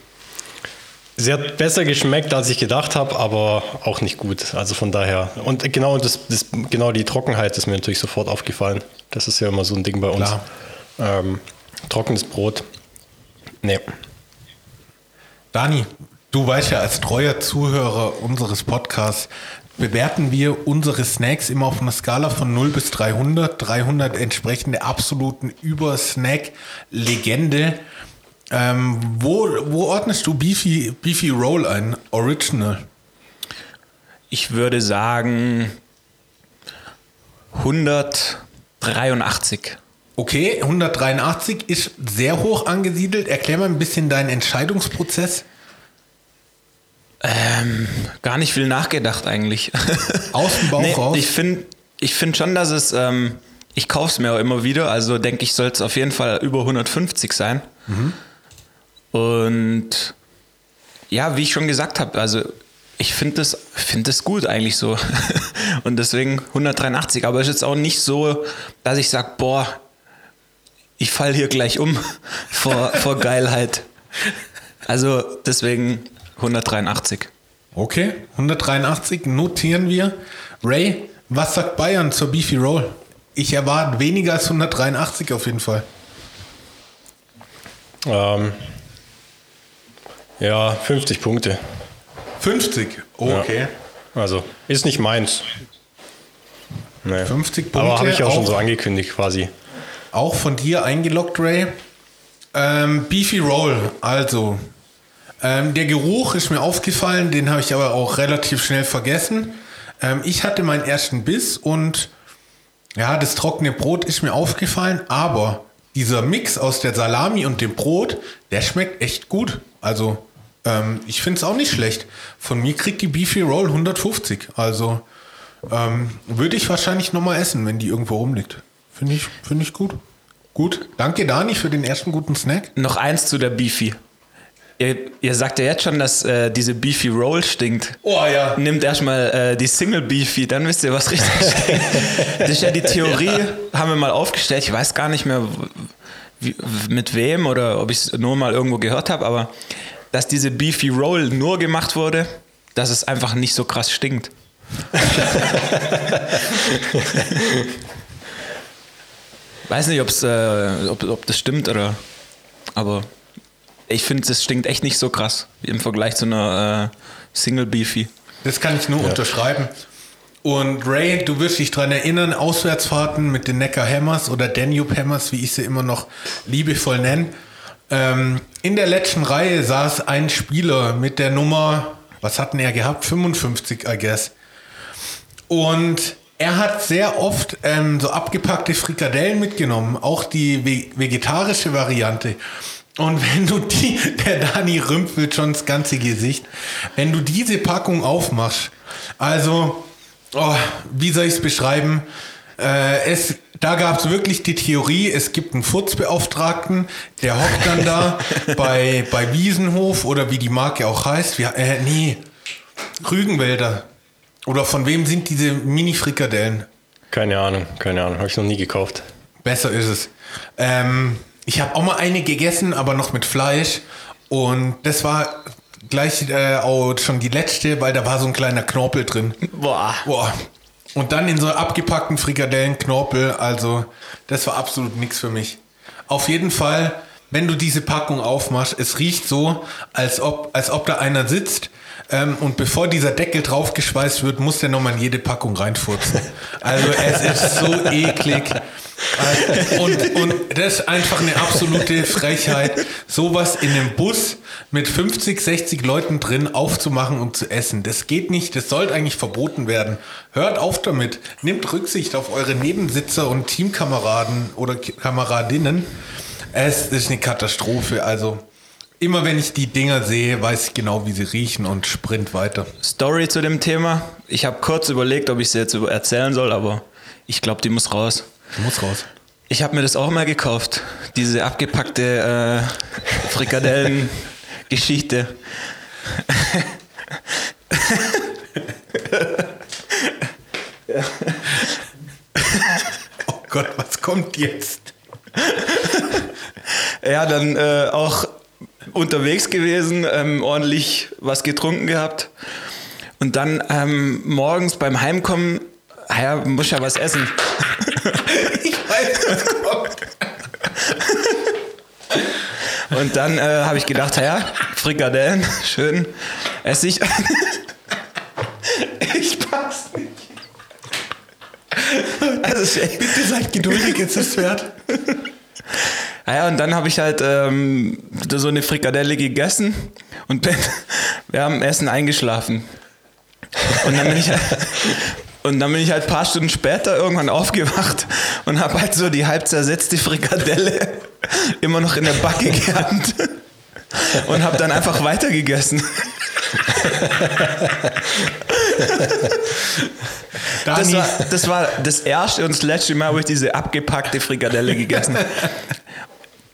S2: sie hat besser geschmeckt, als ich gedacht habe, aber auch nicht gut. Also von daher. Und genau, das, das, genau die Trockenheit ist mir natürlich sofort aufgefallen. Das ist ja immer so ein Ding bei uns. Ähm, trockenes Brot. Nee.
S1: Dani, du weißt ja, als treuer Zuhörer unseres Podcasts bewerten wir unsere Snacks immer auf einer Skala von 0 bis 300. 300 entsprechende absoluten Über-Snack-Legende. Ähm, wo, wo ordnest du Beefy, Beefy Roll ein? Original.
S3: Ich würde sagen 183.
S1: Okay, 183 ist sehr hoch angesiedelt. Erklär mal ein bisschen deinen Entscheidungsprozess.
S3: Ähm, gar nicht viel nachgedacht eigentlich.
S1: Aus dem Bauch
S3: nee,
S1: raus?
S3: Ich finde ich find schon, dass es, ähm, ich kaufe es mir auch immer wieder, also denke ich, soll es auf jeden Fall über 150 sein. Und ja, wie ich schon gesagt habe, also ich finde das, find das gut eigentlich so. Und deswegen 183, aber es ist jetzt auch nicht so, dass ich sage, boah, ich fall hier gleich um vor, vor Geilheit. Also deswegen 183.
S1: Okay, 183 notieren wir. Ray, was sagt Bayern zur Beefy Roll? Ich erwarte weniger als 183 auf jeden Fall.
S2: Ähm, ja, 50 Punkte.
S1: 50? Okay.
S2: Also, ist nicht meins. Nee.
S1: 50 Punkte.
S2: Aber habe ich auch, schon
S1: auch-
S2: so angekündigt quasi.
S1: Auch von dir eingeloggt, Ray. Ähm, Beefy Roll, also. Ähm, der Geruch ist mir aufgefallen, den habe ich aber auch relativ schnell vergessen. Ähm, ich hatte meinen ersten Biss und ja, das trockene Brot ist mir aufgefallen, aber dieser Mix aus der Salami und dem Brot, der schmeckt echt gut. Also, ähm, ich finde es auch nicht schlecht. Von mir kriegt die Beefy Roll 150. Also, ähm, würde ich wahrscheinlich nochmal essen, wenn die irgendwo rumliegt. Finde ich, finde ich gut. Gut. Danke, Dani, für den ersten guten Snack.
S3: Noch eins zu der Beefy. Ihr, ihr sagt ja jetzt schon, dass äh, diese Beefy Roll stinkt.
S1: Oh ja.
S3: Nimmt erstmal äh, die Single Beefy, dann wisst ihr, was richtig stinkt. Das ist ja die Theorie, haben wir mal aufgestellt. Ich weiß gar nicht mehr, wie, mit wem oder ob ich es nur mal irgendwo gehört habe, aber dass diese Beefy Roll nur gemacht wurde, dass es einfach nicht so krass stinkt. Weiß nicht, ob's, äh, ob, ob das stimmt oder. Aber ich finde, das stinkt echt nicht so krass im Vergleich zu einer äh, Single Beefy.
S1: Das kann ich nur unterschreiben. Und Ray, du wirst dich daran erinnern, Auswärtsfahrten mit den Neckar Hammers oder Danube Hammers, wie ich sie immer noch liebevoll nenne. Ähm, in der letzten Reihe saß ein Spieler mit der Nummer, was hatten er gehabt? 55, I guess. Und er hat sehr oft ähm, so abgepackte Frikadellen mitgenommen, auch die ve vegetarische Variante. Und wenn du die, der Dani rümpelt schon das ganze Gesicht, wenn du diese Packung aufmachst, also, oh, wie soll ich es beschreiben? Äh, es, da gab es wirklich die Theorie, es gibt einen Furzbeauftragten, der hockt dann da bei, bei Wiesenhof oder wie die Marke auch heißt. Wir, äh, nee, Rügenwälder. Oder von wem sind diese Mini-Frikadellen?
S2: Keine Ahnung, keine Ahnung. Habe ich noch nie gekauft.
S1: Besser ist es. Ähm, Ich habe auch mal eine gegessen, aber noch mit Fleisch. Und das war gleich äh, auch schon die letzte, weil da war so ein kleiner Knorpel drin.
S3: Boah.
S1: Boah. Und dann in so abgepackten Frikadellen Knorpel. Also, das war absolut nichts für mich. Auf jeden Fall, wenn du diese Packung aufmachst, es riecht so, als ob, als ob da einer sitzt. Ähm, und bevor dieser Deckel draufgeschweißt wird, muss der nochmal in jede Packung reinfurzen. Also es ist so eklig. Äh, Und, und das ist einfach eine absolute Frechheit, sowas in einem Bus mit 50, 60 Leuten drin aufzumachen und zu essen. Das geht nicht, das sollte eigentlich verboten werden. Hört auf damit. Nehmt Rücksicht auf eure Nebensitzer und Teamkameraden oder Kameradinnen. Es ist eine Katastrophe. Also immer wenn ich die Dinger sehe, weiß ich genau, wie sie riechen und sprint weiter.
S3: Story zu dem Thema. Ich habe kurz überlegt, ob ich sie jetzt erzählen soll, aber ich glaube, die muss raus.
S1: Muss raus.
S3: Ich habe mir das auch mal gekauft. Diese abgepackte äh, Frikadellen-Geschichte.
S1: Oh Gott, was kommt jetzt?
S3: Ja, dann äh, auch unterwegs gewesen, ähm, ordentlich was getrunken gehabt. Und dann ähm, morgens beim Heimkommen, ja, muss ja was essen.
S1: Ich weiß, was kommt.
S3: Und dann äh, habe ich gedacht, ja, Frikadellen, schön, esse ich. ich pass nicht. Also, es
S1: Bitte seid geduldig, jetzt ist Pferd.
S3: Naja, und dann habe ich halt ähm, so eine Frikadelle gegessen und bin, wir haben Essen eingeschlafen. Und dann bin ich halt, und dann bin ich halt ein paar Stunden später irgendwann aufgewacht und habe halt so die halb zersetzte Frikadelle immer noch in der Backe gehabt und habe dann einfach weitergegessen. Das war, das war das erste und das letzte Mal, wo ich diese abgepackte Frikadelle gegessen habe.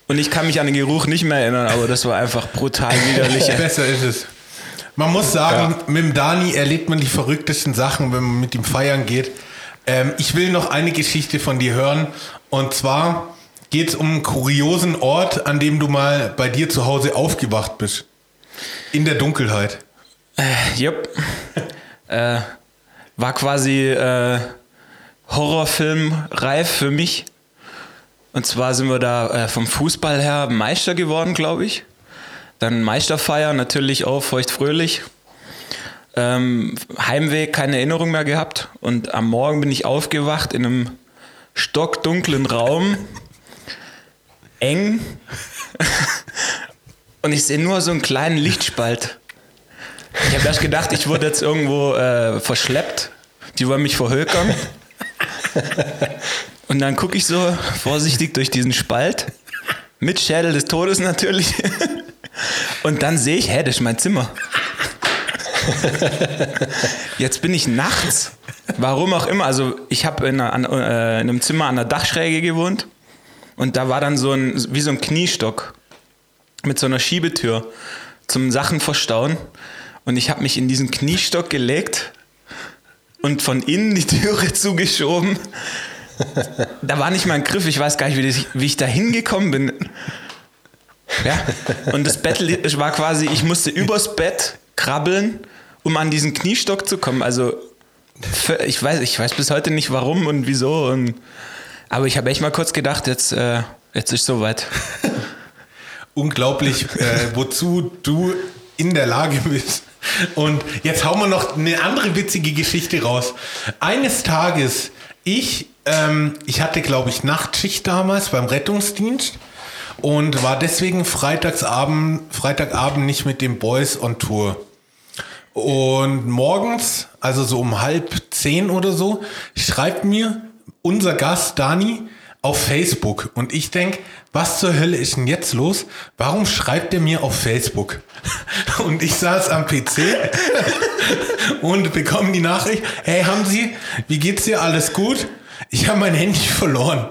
S3: Und ich kann mich an den Geruch nicht mehr erinnern, aber das war einfach brutal widerlich.
S1: besser ist es. Man muss sagen, mit dem Dani erlebt man die verrücktesten Sachen, wenn man mit ihm feiern geht. Ähm, ich will noch eine Geschichte von dir hören. Und zwar geht es um einen kuriosen Ort, an dem du mal bei dir zu Hause aufgewacht bist. In der Dunkelheit.
S3: Jupp. Äh, war quasi äh, Horrorfilm reif für mich. Und zwar sind wir da äh, vom Fußball her Meister geworden, glaube ich. Dann Meisterfeier, natürlich auch feuchtfröhlich. Ähm, Heimweg, keine Erinnerung mehr gehabt. Und am Morgen bin ich aufgewacht in einem stockdunklen Raum. Eng. Und ich sehe nur so einen kleinen Lichtspalt. Ich habe erst gedacht, ich wurde jetzt irgendwo äh, verschleppt. Die wollen mich verhökern. Und dann gucke ich so vorsichtig durch diesen Spalt. Mit Schädel des Todes natürlich. Und dann sehe ich, hä, das ist mein Zimmer. Jetzt bin ich nachts. Warum auch immer. Also ich habe in, äh, in einem Zimmer an der Dachschräge gewohnt. Und da war dann so ein, wie so ein Kniestock mit so einer Schiebetür zum Sachen verstauen. Und ich habe mich in diesen Kniestock gelegt und von innen die Türe zugeschoben. Da war nicht mal ein Griff, ich weiß gar nicht, wie ich, wie ich da hingekommen bin. Ja, und das Bett war quasi, ich musste übers Bett krabbeln, um an diesen Kniestock zu kommen. Also, ich weiß, ich weiß bis heute nicht warum und wieso. Und, aber ich habe echt mal kurz gedacht, jetzt, äh, jetzt ist soweit.
S1: Unglaublich, äh, wozu du in der Lage bist. Und jetzt hauen wir noch eine andere witzige Geschichte raus. Eines Tages, ich, ähm, ich hatte, glaube ich, Nachtschicht damals beim Rettungsdienst und war deswegen Freitagsabend, Freitagabend nicht mit den Boys on Tour. Und morgens, also so um halb zehn oder so, schreibt mir unser Gast Dani auf Facebook. Und ich denk, was zur Hölle ist denn jetzt los? Warum schreibt er mir auf Facebook? Und ich saß am PC und bekomme die Nachricht, hey, haben Sie, wie geht's dir? Alles gut? Ich habe mein Handy verloren.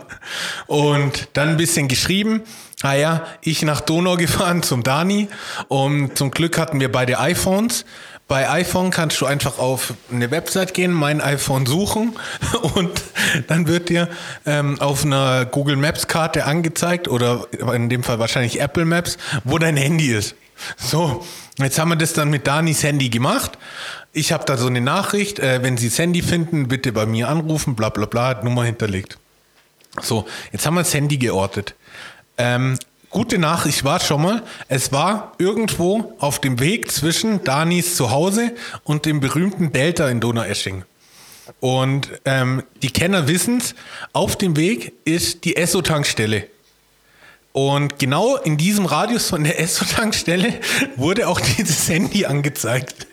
S1: Und dann ein bisschen geschrieben. Ah ja, ich nach Donau gefahren zum Dani. Und zum Glück hatten wir beide iPhones. bei iPhone kannst du einfach auf eine Website gehen, mein iPhone suchen und dann wird dir ähm, auf einer Google Maps Karte angezeigt oder in dem Fall wahrscheinlich Apple Maps, wo dein Handy ist. So, jetzt haben wir das dann mit Danis Handy gemacht. Ich habe da so eine Nachricht, äh, wenn Sie das Handy finden, bitte bei mir anrufen, bla bla bla, Nummer hinterlegt. So, jetzt haben wir das Handy geortet. Ähm, gute Nachricht war schon mal, es war irgendwo auf dem Weg zwischen Danis Zuhause und dem berühmten Delta in Donaueschingen. Und ähm, die Kenner wissen es, auf dem Weg ist die Esso-Tankstelle. Und genau in diesem Radius von der Esso-Tankstelle wurde auch dieses Handy angezeigt.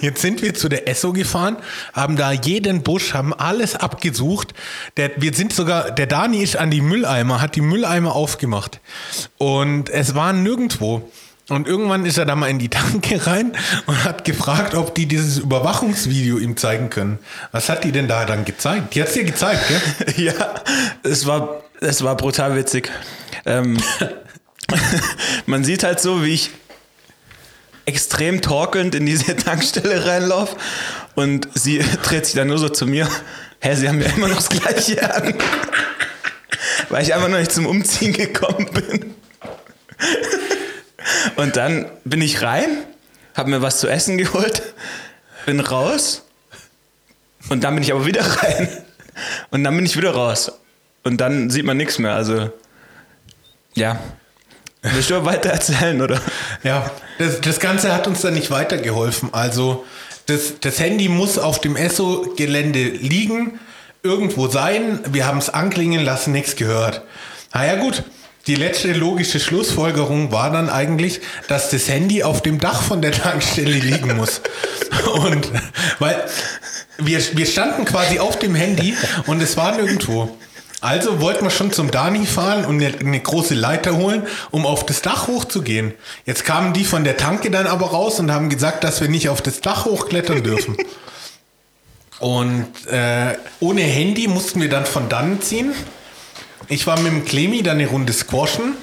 S1: Jetzt sind wir zu der Esso gefahren, haben da jeden Busch, haben alles abgesucht. Der, wir sind sogar, der Dani ist an die Mülleimer, hat die Mülleimer aufgemacht. Und es war nirgendwo. Und irgendwann ist er da mal in die Tanke rein und hat gefragt, ob die dieses Überwachungsvideo ihm zeigen können. Was hat die denn da dann gezeigt? Die hat es dir gezeigt, gell?
S3: ja, es war, es war brutal witzig. Ähm, man sieht halt so, wie ich extrem torkelnd in diese Tankstelle reinlaufe und sie dreht sich dann nur so zu mir. Hä, sie haben ja immer noch das Gleiche an. Weil ich einfach noch nicht zum Umziehen gekommen bin. Und dann bin ich rein, habe mir was zu essen geholt, bin raus und dann bin ich aber wieder rein. Und dann bin ich wieder raus. Und dann sieht man nichts mehr. Also, ja. Willst du weiter erzählen, oder?
S1: Ja, das, das Ganze hat uns dann nicht weitergeholfen. Also, das, das Handy muss auf dem Esso-Gelände liegen, irgendwo sein. Wir haben es anklingen lassen, nichts gehört. Na ja, gut. Die letzte logische Schlussfolgerung war dann eigentlich, dass das Handy auf dem Dach von der Tankstelle liegen muss. Und weil wir, wir standen quasi auf dem Handy und es war nirgendwo. Also wollten wir schon zum Dani fahren und eine, eine, große Leiter holen, um auf das Dach hochzugehen. Jetzt kamen die von der Tanke dann aber raus und haben gesagt, dass wir nicht auf das Dach hochklettern dürfen. und äh, ohne Handy mussten wir dann von dann ziehen. Ich war mit dem Clemi dann eine Runde squashen.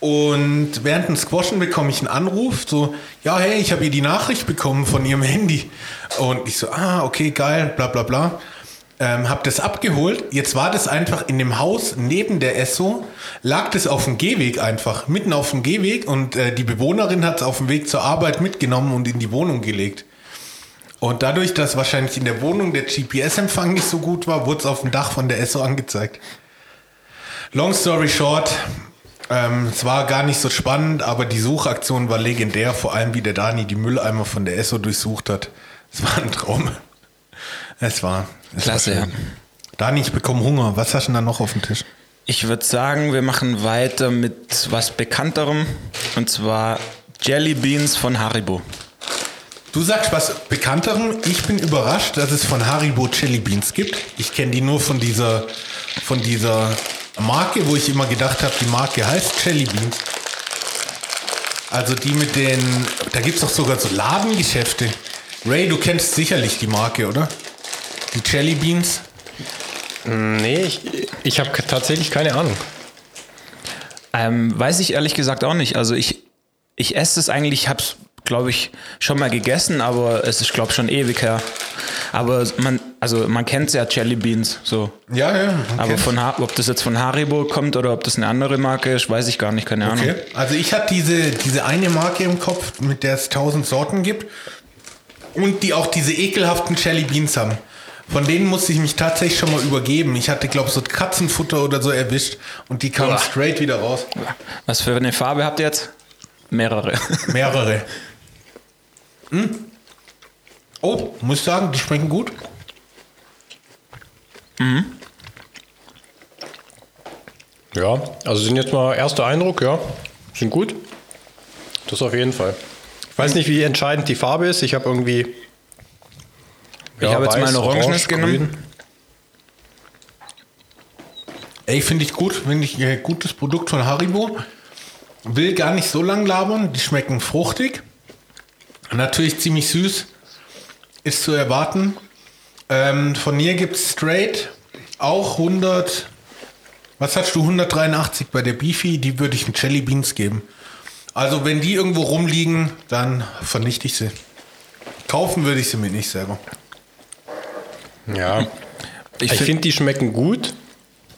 S1: Und während dem Squashen bekomme ich einen Anruf, so, ja, hey, ich habe hier die Nachricht bekommen von ihrem Handy. Und ich so, ah, okay, geil, bla bla bla. Ähm, hab das abgeholt. Jetzt war das einfach in dem Haus neben der Esso, lag das auf dem Gehweg einfach, mitten auf dem Gehweg und äh, die Bewohnerin hat es auf dem Weg zur Arbeit mitgenommen und in die Wohnung gelegt. Und dadurch, dass wahrscheinlich in der Wohnung der GPS-Empfang nicht so gut war, wurde es auf dem Dach von der Esso angezeigt. Long story short, ähm, es war gar nicht so spannend, aber die Suchaktion war legendär, vor allem wie der Dani die Mülleimer von der Esso durchsucht hat. Es war ein Traum. Es war. Es
S3: Klasse,
S1: war. Dani, ich bekomme Hunger. Was hast du denn da noch auf dem Tisch?
S3: Ich würde sagen, wir machen weiter mit was Bekannterem und zwar Jelly Beans von Haribo.
S1: Du sagst was Bekannterem. Ich bin überrascht, dass es von Haribo Jelly Beans gibt. Ich kenne die nur von dieser, von dieser Marke, wo ich immer gedacht habe, die Marke heißt Jelly Beans. Also die mit den, da gibt es doch sogar so Ladengeschäfte. Ray, du kennst sicherlich die Marke, oder? Die Jelly Beans.
S2: Nee, ich, ich habe tatsächlich keine Ahnung.
S3: Ähm, weiß ich ehrlich gesagt auch nicht. Also ich, ich esse es eigentlich, ich habe es, glaube ich, schon mal gegessen, aber es ist, glaube ich, schon ewig her. Aber man, also man kennt ja Jelly Beans so.
S1: Ja, ja.
S3: Aber von Ha- ob das jetzt von Haribo kommt oder ob das eine andere Marke ist, weiß ich gar nicht, keine Ahnung.
S1: Okay. Also ich hatte diese, diese eine Marke im Kopf, mit der es tausend Sorten gibt und die auch diese ekelhaften Jelly Beans haben. Von denen musste ich mich tatsächlich schon mal übergeben. Ich hatte, glaube ich, so Katzenfutter oder so erwischt und die kamen
S3: Uah.
S1: straight wieder raus.
S3: Was für eine Farbe habt ihr jetzt? Mehrere.
S1: Mehrere. Hm? Oh, muss ich sagen, die schmecken gut.
S2: Ja, also sind jetzt mal erster Eindruck, ja, sind gut. Das auf jeden Fall. Ich weiß nicht, wie entscheidend die Farbe ist. Ich habe irgendwie.
S3: Ich habe jetzt mal ein Orangenes genommen.
S1: Ey, finde ich gut, finde ich ein gutes Produkt von Haribo. Will gar nicht so lang labern, die schmecken fruchtig. Natürlich ziemlich süß, ist zu erwarten. Ähm, von mir gibt es straight auch 100, was hast du, 183 bei der Beefy, die würde ich mit Jelly Beans geben. Also wenn die irgendwo rumliegen, dann vernichte ich sie. kaufen würde ich sie mir nicht selber.
S2: Ja. Ich,
S3: find-
S2: finde, die schmecken gut.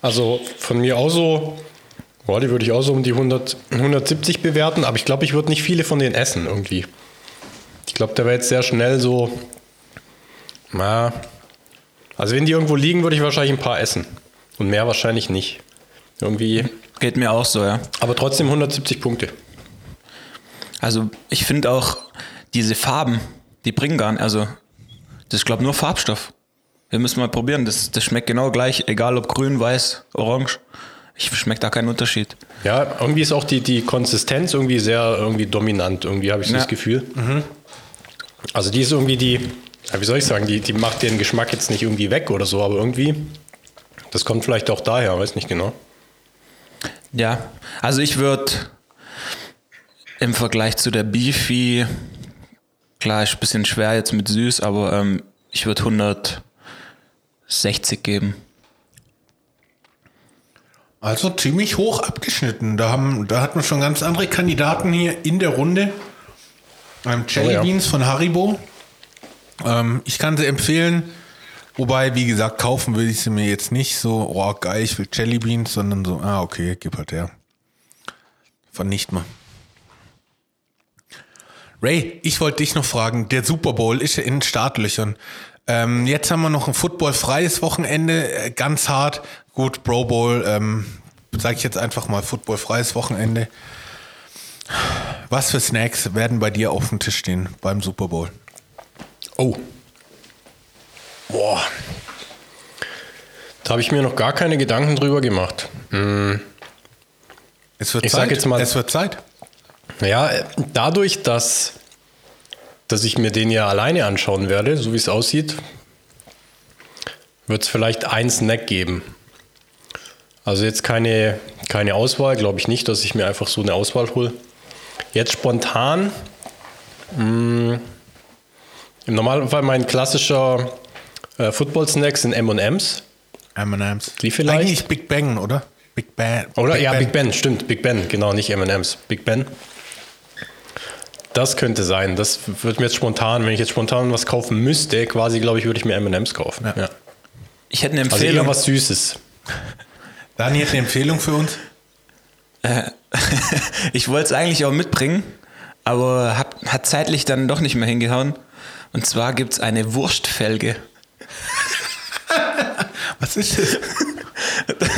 S2: Also von mir auch so, boah, die würde ich auch so um die 100, 170 bewerten, aber ich glaube, ich würde nicht viele von denen essen irgendwie. Ich glaube, der wäre jetzt sehr schnell so, na, also wenn die irgendwo liegen, würde ich wahrscheinlich ein paar essen. Und mehr wahrscheinlich nicht. Irgendwie,
S3: Geht mir auch so, ja.
S2: aber trotzdem 170 Punkte.
S3: Also ich finde auch diese Farben, die bringen gar nicht, also das ist glaube nur Farbstoff. Wir müssen mal probieren, das, das schmeckt genau gleich, egal ob grün, weiß, orange. Ich schmeckt da keinen Unterschied.
S2: Ja, irgendwie ist auch die, die Konsistenz irgendwie sehr irgendwie dominant, irgendwie habe ich so
S3: Ja.
S2: das Gefühl. Also die ist irgendwie die, wie soll ich sagen, die, die macht den Geschmack jetzt nicht irgendwie weg oder so, aber irgendwie, das kommt vielleicht auch daher, weiß nicht genau.
S3: Ja, also ich würde im Vergleich zu der Beefy, klar, ist ein bisschen schwer jetzt mit süß, aber ähm, ich würde 160 geben.
S1: Also ziemlich hoch abgeschnitten. Da, haben, da hatten wir schon ganz andere Kandidaten hier in der Runde. Ähm, Jelly
S2: Oh ja.
S1: Beans von Haribo. Ähm, ich kann sie empfehlen. Wobei, wie gesagt, kaufen will ich sie mir jetzt nicht so, oh geil, ich will Jelly Beans, sondern so, ah okay, gib halt her. Vernicht mal. Ray, ich wollte dich noch fragen, der Super Bowl ist ja in den Startlöchern. Ähm, jetzt haben wir noch ein footballfreies Wochenende, äh, ganz hart. Gut, Pro Bowl, ähm, sage ich jetzt einfach mal footballfreies Wochenende. Was für Snacks werden bei dir auf dem Tisch stehen beim Super Bowl?
S2: Oh. Boah. Da habe ich mir noch gar keine Gedanken drüber gemacht.
S1: Es wird
S2: Ich
S1: Zeit.
S2: sag jetzt mal-
S1: es wird Zeit.
S2: Ja, dadurch, dass, dass ich mir den ja alleine anschauen werde, so wie es aussieht, wird es vielleicht ein Snack geben. Also jetzt keine, keine Auswahl, glaube ich nicht, dass ich mir einfach so eine Auswahl hole. Jetzt spontan, mh, im Normalfall mein klassischer äh, Football-Snack sind M&M's.
S1: M&M's.
S2: Die vielleicht?
S1: Eigentlich Big Bang, oder? Big Bang.
S2: Oder? ja, Big Ben, stimmt. Big Ben, genau, nicht M&M's. Big Ben. Das könnte sein. Das wird mir jetzt spontan, wenn ich jetzt spontan was kaufen müsste, quasi, glaube ich, würde ich mir M&M's kaufen.
S1: Ja.
S2: Ja.
S3: Ich hätte eine
S2: Also
S3: Empfehlung.
S2: eher was Süßes.
S1: Dani hat eine Empfehlung für uns.
S3: ich wollte es eigentlich auch mitbringen, aber hat, hat zeitlich dann doch nicht mehr hingehauen. Und zwar gibt es eine Wurstfelge.
S1: Was ist das?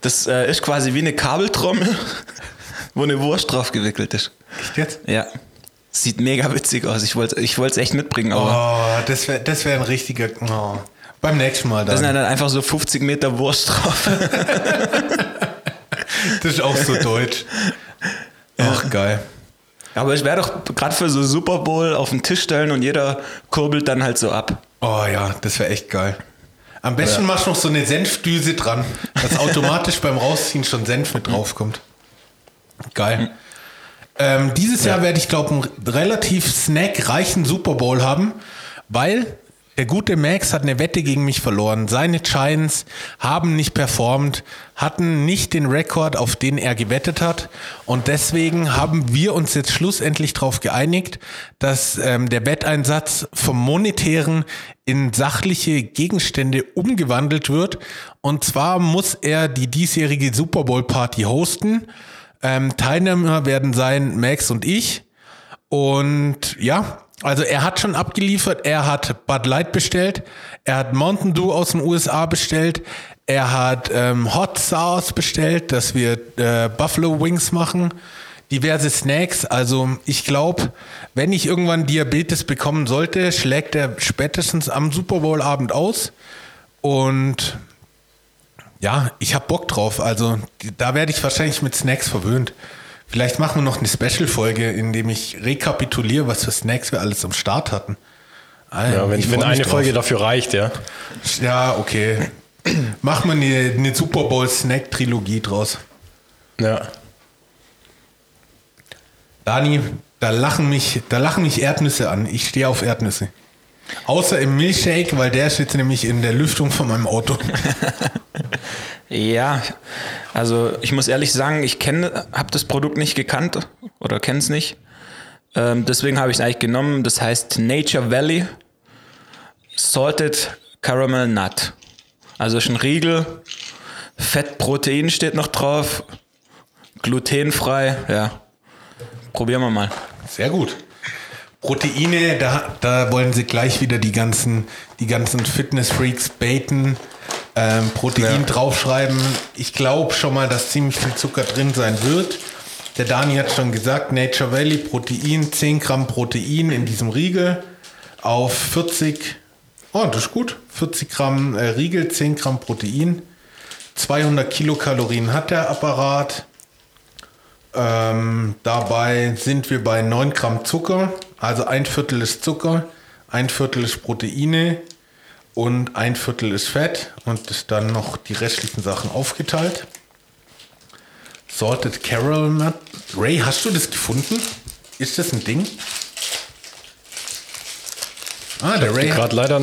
S3: Das äh, ist quasi wie eine Kabeltrommel, wo eine Wurst drauf gewickelt ist.
S1: Echt jetzt?
S3: Ja. Sieht mega witzig aus. Ich wollte ich es echt mitbringen, aber
S1: Oh, das wäre das wär ein richtiger. Oh. Beim nächsten Mal
S3: da sind
S1: dann.
S3: dann einfach so 50 Meter Wurst drauf.
S1: Das ist auch so deutsch. Ach, geil.
S3: aber es wäre doch gerade für so Super Bowl auf den Tisch stellen und jeder kurbelt dann halt so ab.
S1: Oh ja, das wäre echt geil. Am besten machst du noch so eine Senfdüse dran, dass automatisch beim Rausziehen schon Senf mit draufkommt. Geil. Ähm, dieses Jahr werde ich, glaube einen relativ snackreichen Super Bowl haben, weil der gute Max hat eine Wette gegen mich verloren. Seine Giants haben nicht performt, hatten nicht den Rekord, auf den er gewettet hat. Und deswegen haben wir uns jetzt schlussendlich darauf geeinigt, dass ähm, der Wetteinsatz vom monetären in sachliche Gegenstände umgewandelt wird. Und zwar muss er die diesjährige Super Bowl Party hosten. Ähm, Teilnehmer werden sein Max und ich. Und ja, also er hat schon abgeliefert. Er hat Bud Light bestellt. Er hat Mountain Dew aus den USA bestellt. Er hat ähm, Hot Sauce bestellt, dass wir äh, Buffalo Wings machen. Diverse Snacks. Also ich glaube, wenn ich irgendwann Diabetes bekommen sollte, schlägt er spätestens am Super Bowl Abend aus. Und ja, ich habe Bock drauf. Also da werde ich wahrscheinlich mit Snacks verwöhnt. Vielleicht machen wir noch eine Special-Folge, in dem ich rekapituliere, was für Snacks wir alles am Start hatten. Ah,
S2: Ja, wenn,
S1: ich
S2: wenn eine
S1: drauf.
S2: Folge dafür reicht, ja.
S1: Ja, okay. Machen wir eine, eine Super Bowl-Snack-Trilogie draus.
S2: Ja.
S1: Dani, da lachen mich, da lachen mich Erdnüsse an. Ich stehe auf Erdnüsse. Außer im Milchshake, weil der ist jetzt nämlich in der Lüftung von meinem Auto.
S3: Ja, also ich muss ehrlich sagen, ich kenne, habe das Produkt nicht gekannt oder kenne es nicht. Ähm, deswegen habe ich es eigentlich genommen. Das heißt Nature Valley Salted Caramel Nut. Also ist ein Riegel. Fettprotein steht noch drauf. Glutenfrei. Ja. Probieren wir mal.
S1: Sehr gut. Proteine, da, da wollen sie gleich wieder die ganzen, die ganzen Fitness-Freaks baiten, ähm, Protein
S3: Ja.
S1: draufschreiben. Ich glaube schon mal, dass ziemlich viel Zucker drin sein wird. Der Dani hat schon gesagt, Nature Valley Protein, 10 Gramm Protein in diesem Riegel auf 40, oh, das ist gut, 40 Gramm äh, Riegel, 10 Gramm Protein, 200 Kilokalorien hat der Apparat. Ähm, dabei sind wir bei 9 Gramm Zucker, also ein Viertel ist Zucker, ein Viertel ist Proteine und ein Viertel ist Fett und ist dann noch die restlichen Sachen aufgeteilt. Salted Caramel Nut. Ray, hast du das gefunden? Ist das ein Ding? Ah, der Ray. hat-
S2: Gerade leider,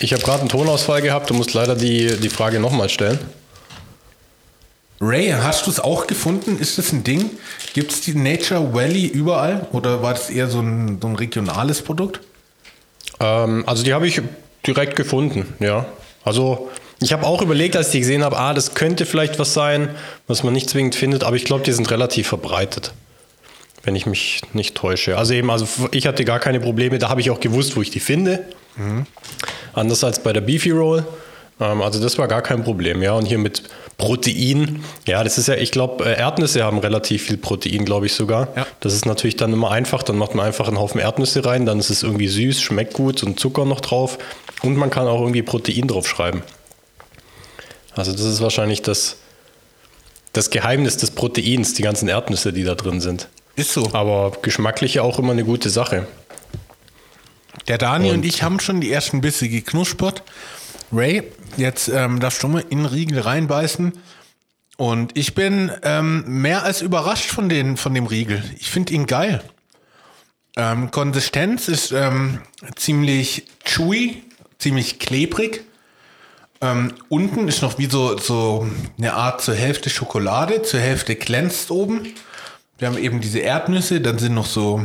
S2: ich habe gerade einen Tonausfall gehabt. Du musst leider die, die Frage nochmal stellen.
S1: Ray, hast du es auch gefunden? Ist das ein Ding? Gibt es die Nature Valley überall? Oder war das eher so ein, so ein regionales Produkt?
S2: Ähm, also die habe ich direkt gefunden, ja. Also ich habe auch überlegt, als ich die gesehen habe, ah, das könnte vielleicht was sein, was man nicht zwingend findet, aber ich glaube, die sind relativ verbreitet. Wenn ich mich nicht täusche. Also eben, also ich hatte gar keine Probleme, da habe ich auch gewusst, wo ich die finde. Anders als bei der Beefy Roll. Ähm, also das war gar kein Problem, ja. Und hier mit Protein, ja, das ist ja, ich glaube, äh, Erdnüsse haben relativ viel Protein, glaube ich sogar.
S1: Ja.
S2: Das ist natürlich dann immer einfach, dann macht man einfach einen Haufen Erdnüsse rein, dann ist es irgendwie süß, schmeckt gut und Zucker noch drauf. Und man kann auch irgendwie Protein drauf schreiben. Also das ist wahrscheinlich das, das Geheimnis des Proteins, die ganzen Erdnüsse, die da drin sind.
S1: Ist so.
S2: Aber geschmacklich ja auch immer eine gute Sache.
S1: Der Dani und,
S2: Und-
S1: ich haben schon die ersten Bisse geknuspert. Ray, jetzt ähm, darfst du mal in den Riegel reinbeißen. Und ich bin ähm, mehr als überrascht von, den, von dem Riegel. Ich finde ihn geil. Ähm, Konsistenz ist ähm, ziemlich chewy, ziemlich klebrig. Ähm, unten ist noch wie so, so eine Art zur Hälfte Schokolade, zur Hälfte glänzt oben. Wir haben eben diese Erdnüsse, dann sind noch so,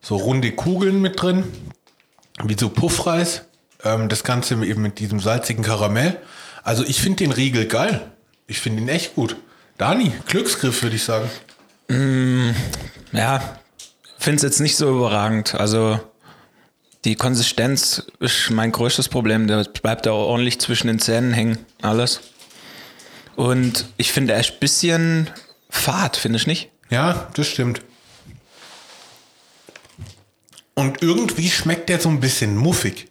S1: so runde Kugeln mit drin, wie so Puffreis. Ähm, das Ganze eben mit diesem salzigen Karamell. Also ich finde den Riegel geil. Ich finde ihn echt gut. Dani, Glücksgriff würde ich sagen.
S3: Ja, finde es jetzt nicht so überragend. Also die Konsistenz ist mein größtes Problem. Der bleibt da ordentlich zwischen den Zähnen hängen, alles. Und ich finde, er ist ein bisschen fad, finde ich nicht?
S1: Ja, das stimmt. Und irgendwie schmeckt der so ein bisschen muffig.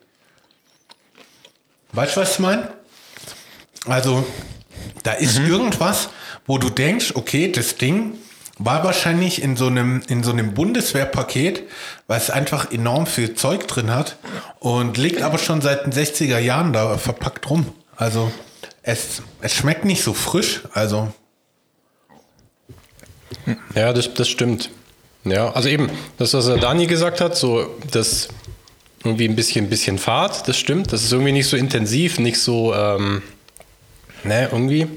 S1: Weißt du, was ich meine? Also, da ist irgendwas, wo du denkst, okay, das Ding war wahrscheinlich in so einem, in so einem Bundeswehrpaket, weil es einfach enorm viel Zeug drin hat und liegt aber schon seit den 60er Jahren da verpackt rum. Also, es, es schmeckt nicht so frisch. Also,
S2: Ja, das, das stimmt. Ja, also eben, das, was der Dani gesagt hat, so das irgendwie ein bisschen, bisschen Fahrt, das stimmt. Das ist irgendwie nicht so intensiv, nicht so, ähm, ne, irgendwie.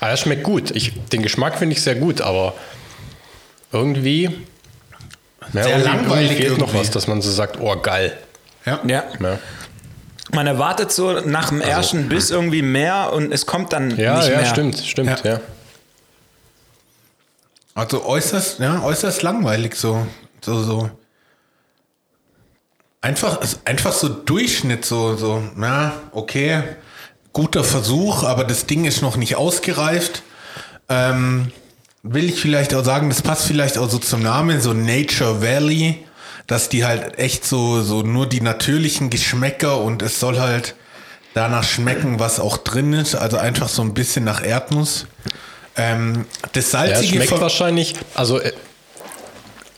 S2: Aber er schmeckt gut. Ich, den Geschmack finde ich sehr gut, aber irgendwie, ja,
S1: Sehr
S2: irgendwie,
S1: langweilig
S2: irgendwie fehlt noch was, dass man so sagt, oh geil.
S1: ja.
S3: Ja.
S2: Ja,
S3: Man erwartet so nach dem ersten Biss irgendwie mehr und es kommt dann
S2: ja,
S3: nicht
S2: ja
S3: mehr.
S2: stimmt, stimmt,
S1: Ja.
S2: ja.
S1: Also äußerst, ja, äußerst langweilig so. So, so. Einfach, einfach so Durchschnitt, so, so, na, okay, guter Versuch, aber das Ding ist noch nicht ausgereift. Ähm, will ich vielleicht auch sagen, das passt vielleicht auch so zum Namen, so Nature Valley, dass die halt echt so, so nur die natürlichen Geschmäcker und es soll halt danach schmecken, was auch drin ist, also einfach so ein bisschen nach Erdnuss. Ähm, das
S2: Ja,
S1: salzige
S2: schmeckt
S1: von-
S2: wahrscheinlich, also äh,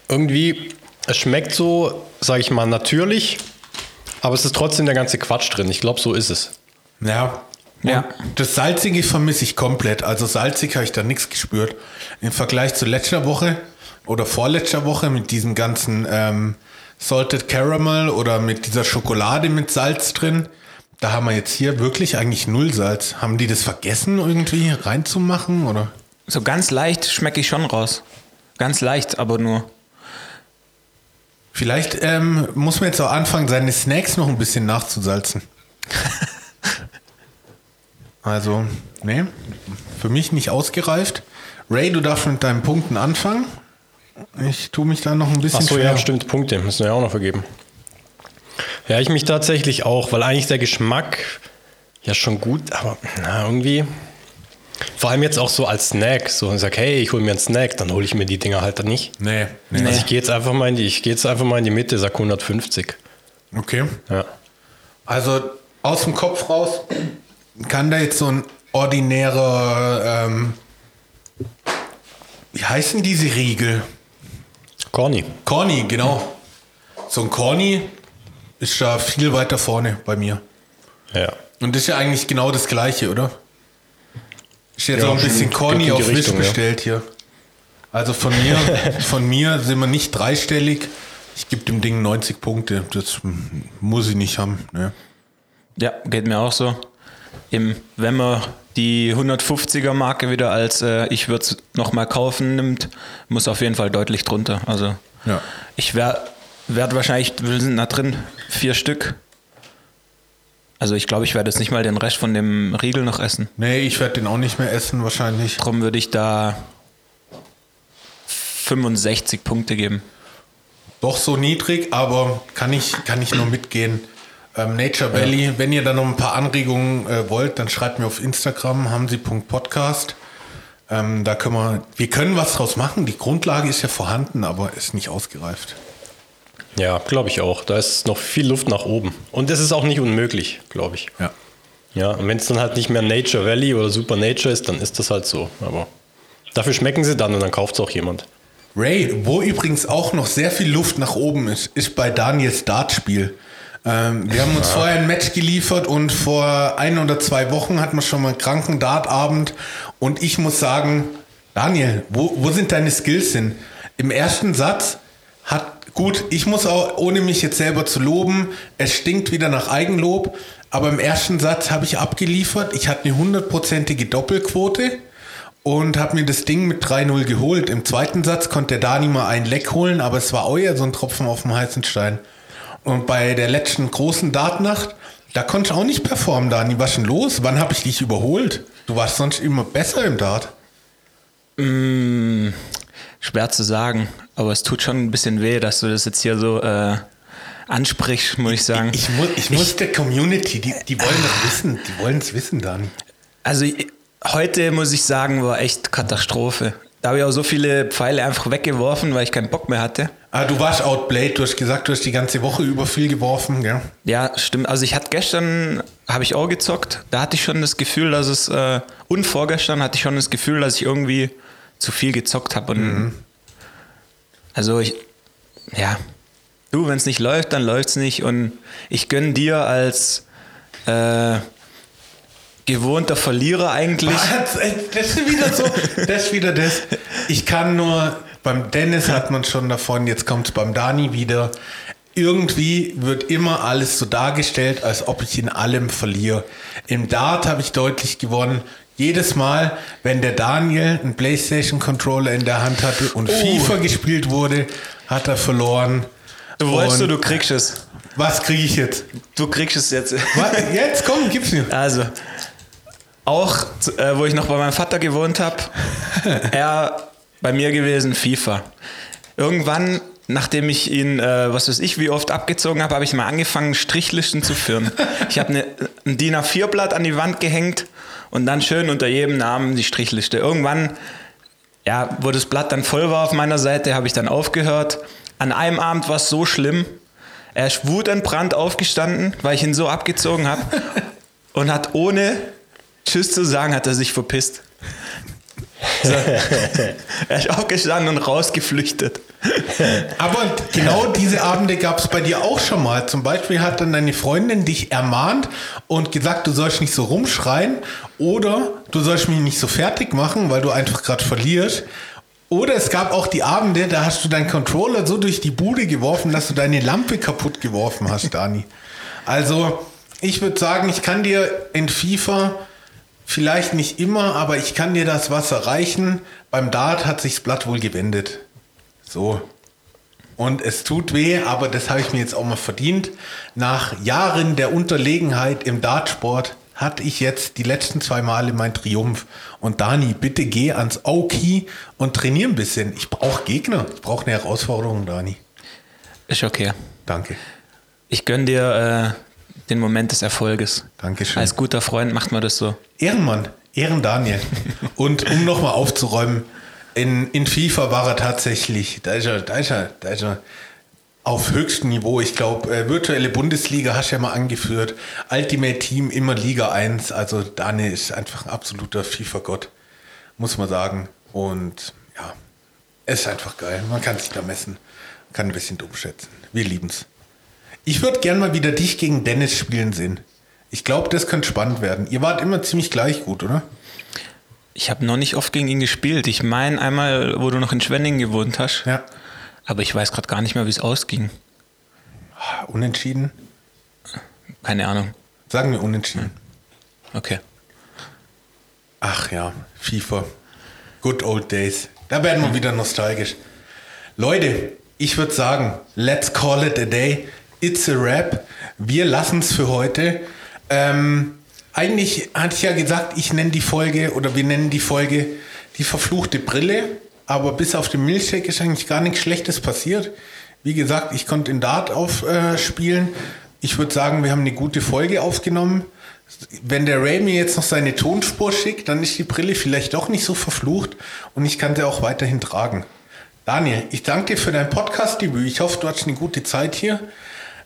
S2: irgendwie, es schmeckt so, sage ich mal, natürlich, aber es ist trotzdem der ganze Quatsch drin. Ich glaube, so ist es.
S1: Ja.
S3: Ja.
S1: Und Das Salzige vermisse ich komplett. Also salzig habe ich da nichts gespürt. Im Vergleich zu letzter Woche oder vorletzter Woche mit diesem ganzen ähm, Salted Caramel oder mit dieser Schokolade mit Salz drin, da haben wir jetzt hier wirklich eigentlich null Salz. Haben die das vergessen irgendwie reinzumachen oder?
S3: So ganz leicht schmecke ich schon raus. Ganz leicht, aber nur.
S1: Vielleicht ähm, muss man jetzt auch anfangen, seine Snacks noch ein bisschen nachzusalzen. also, nee, für mich nicht ausgereift. Ray, du darfst mit deinen Punkten anfangen. Ich tue mich da noch ein bisschen
S2: Achso, ja, stimmt, Punkte müssen wir ja auch noch vergeben. Ja, ich mich tatsächlich auch, weil eigentlich der Geschmack ja schon gut, aber na, irgendwie. Vor allem jetzt auch so als Snack. So und sag, hey, ich hole mir einen Snack, dann hole ich mir die Dinger halt dann nicht.
S1: Nee, nee.
S2: Also ich gehe jetzt einfach mal in die, ich gehe jetzt einfach mal in die Mitte, sag 150.
S1: Okay.
S2: Ja.
S1: Also aus dem Kopf raus kann da jetzt so ein ordinärer, ähm, wie heißen diese Riegel?
S2: Corny.
S1: Corny, genau. So ein Corny ist da viel weiter vorne bei mir.
S2: Ja.
S1: Und das ist ja eigentlich genau das gleiche, oder? Ist jetzt
S2: Ja,
S1: auch ein bisschen Corny auf Wish
S2: Richtung, ja.
S1: bestellt hier. Also von mir, von mir sind wir nicht dreistellig. Ich gebe dem Ding 90 Punkte. Das muss ich nicht haben. Ne?
S3: Ja, geht mir auch so. Eben, wenn man die 150er Marke wieder als äh, ich würde es nochmal kaufen nimmt, muss auf jeden Fall deutlich drunter. Also
S1: Ja.
S3: ich werde werd wahrscheinlich, wir sind da drin, vier Stück. Also ich glaube, ich werde jetzt nicht mal den Rest von dem Riegel noch essen.
S1: Nee, ich werde den auch nicht mehr essen wahrscheinlich.
S3: Darum würde ich da 65 Punkte geben.
S1: Doch so niedrig, aber kann ich, kann ich nur mitgehen. Ähm, Nature Valley, wenn ihr da noch ein paar Anregungen äh, wollt, dann schreibt mir auf Instagram, hamsi.podcast. Ähm, da können wir, wir können was draus machen. Die Grundlage ist ja vorhanden, aber ist nicht ausgereift.
S2: Ja, glaube ich auch. Da ist noch viel Luft nach oben. Und das ist auch nicht unmöglich, glaube ich.
S1: Ja.
S2: Ja, und wenn es dann halt nicht mehr Nature Valley oder Super Nature ist, dann ist das halt so. Aber dafür schmecken sie dann und dann kauft es auch jemand.
S1: Ray, wo übrigens auch noch sehr viel Luft nach oben ist, ist bei Daniels Dartspiel. Ähm, wir haben uns vorher ein Match geliefert und vor ein oder zwei Wochen hatten wir schon mal einen kranken Dartabend. Und ich muss sagen, Daniel, wo, wo sind deine Skills hin? Im ersten Satz hat, gut, ich muss auch, ohne mich jetzt selber zu loben, es stinkt wieder nach Eigenlob, aber im ersten Satz habe ich abgeliefert. Ich hatte eine hundertprozentige Doppelquote und habe mir das Ding mit 3-0 geholt. Im zweiten Satz konnte der Dani mal einen Leck holen, aber es war eher so ein Tropfen auf dem heißen Stein. Und bei der letzten großen Dartnacht, da konnte ich auch nicht performen, Dani. Was denn los? Wann habe ich dich überholt? Du warst sonst immer besser im Dart.
S3: Mm, schwer zu sagen, aber es tut schon ein bisschen weh, dass du das jetzt hier so äh, ansprichst, muss ich sagen.
S1: Ich, muss, ich muss der Community, die, die wollen das wissen. Die wollen es wissen, Dani.
S3: Also ich- heute muss ich sagen, war echt Katastrophe. Da habe ich auch so viele Pfeile einfach weggeworfen, weil ich keinen Bock mehr hatte.
S1: Ah, du warst outplayed. Du hast gesagt, du hast die ganze Woche über viel geworfen, gell?
S3: Ja, stimmt. Also ich hatte gestern, habe ich auch gezockt. Da hatte ich schon das Gefühl, dass es, äh, und vorgestern hatte ich schon das Gefühl, dass ich irgendwie zu viel gezockt habe. Und Also ich, ja, du, wenn es nicht läuft, dann läuft es nicht. Und ich gönne dir als äh, gewohnter Verlierer eigentlich.
S1: Das, das ist wieder so, das ist wieder das. Ich kann nur, beim Dennis hat man schon davon, jetzt kommt es beim Dani wieder. Irgendwie wird immer alles so dargestellt, als ob ich in allem verliere. Im Dart habe ich deutlich gewonnen. Jedes Mal, wenn der Daniel einen PlayStation-Controller in der Hand hatte und FIFA gespielt wurde, hat er verloren.
S3: Du weißt du, du kriegst es.
S1: Was kriege ich jetzt?
S3: Du kriegst es jetzt.
S1: Was? Jetzt komm, gib's mir.
S3: Also, auch äh, wo ich noch bei meinem Vater gewohnt habe, er bei mir gewesen, FIFA. Irgendwann, nachdem ich ihn, äh, was weiß ich, wie oft abgezogen habe, habe ich mal angefangen, Strichlisten zu führen. Ich habe eine, ein DIN A4-Blatt an die Wand gehängt und dann schön unter jedem Namen die Strichliste. Irgendwann, ja, wo das Blatt dann voll war auf meiner Seite, habe ich dann aufgehört. An einem Abend war es so schlimm, er ist wutentbrannt aufgestanden, weil ich ihn so abgezogen habe und hat ohne Tschüss zu sagen, hat er sich verpisst. So. er ist aufgestanden und rausgeflüchtet.
S1: Aber genau diese Abende gab es bei dir auch schon mal. Zum Beispiel hat dann deine Freundin dich ermahnt und gesagt, du sollst nicht so rumschreien oder du sollst mich nicht so fertig machen, weil du einfach gerade verlierst. Oder es gab auch die Abende, da hast du deinen Controller so durch die Bude geworfen, dass du deine Lampe kaputt geworfen hast, Dani. Also, ich würde sagen, ich kann dir in FIFA vielleicht nicht immer, aber ich kann dir das Wasser reichen. Beim Dart hat sich das Blatt wohl gewendet. So. Und es tut weh, aber das habe ich mir jetzt auch mal verdient. Nach Jahren der Unterlegenheit im Dartsport hatte ich jetzt die letzten zwei Male meinen Triumph. Und Dani, bitte geh ans Auki und trainier ein bisschen. Ich brauche Gegner. Ich brauche eine Herausforderung, Dani.
S3: Ist okay.
S1: Danke.
S3: Ich gönne dir äh, den Moment des Erfolges.
S1: Dankeschön.
S3: Als guter Freund macht man das so.
S1: Ehrenmann, Ehren Daniel. Und um nochmal aufzuräumen, in, in FIFA war er tatsächlich, da ist er, da ist er, da ist er auf höchstem Niveau. Ich glaube, äh, virtuelle Bundesliga hast du ja mal angeführt. Ultimate Team immer Liga 1. Also Daniel ist einfach ein absoluter FIFA-Gott, muss man sagen. Und ja, es ist einfach geil. Man kann sich da messen, kann ein bisschen dumm schätzen. Wir lieben's. Ich würde gern mal wieder dich gegen Dennis spielen sehen. Ich glaube, das könnte spannend werden. Ihr wart immer ziemlich gleich gut, oder?
S3: Ich habe noch nicht oft gegen ihn gespielt. Ich meine einmal, wo du noch in Schwenningen gewohnt hast.
S1: Ja.
S3: Aber ich weiß gerade gar nicht mehr, wie es ausging.
S1: Unentschieden?
S3: Keine Ahnung.
S1: Sagen wir unentschieden.
S3: Okay.
S1: Ach ja, FIFA. Good old days. Da werden wir wieder nostalgisch. Leute, ich würde sagen, let's call it a day. It's a rap. Wir lassen es für heute. Ähm, eigentlich hatte ich ja gesagt, ich nenne die Folge oder wir nennen die Folge die verfluchte Brille. Aber bis auf den Milchshake ist eigentlich gar nichts Schlechtes passiert. Wie gesagt, ich konnte in Dart aufspielen. ich würde sagen, wir haben eine gute Folge aufgenommen. Wenn der Ray mir jetzt noch seine Tonspur schickt, dann ist die Brille vielleicht doch nicht so verflucht und ich kann sie auch weiterhin tragen. Daniel, ich danke dir für dein Podcast-Debüt. Ich hoffe, du hattest eine gute Zeit hier.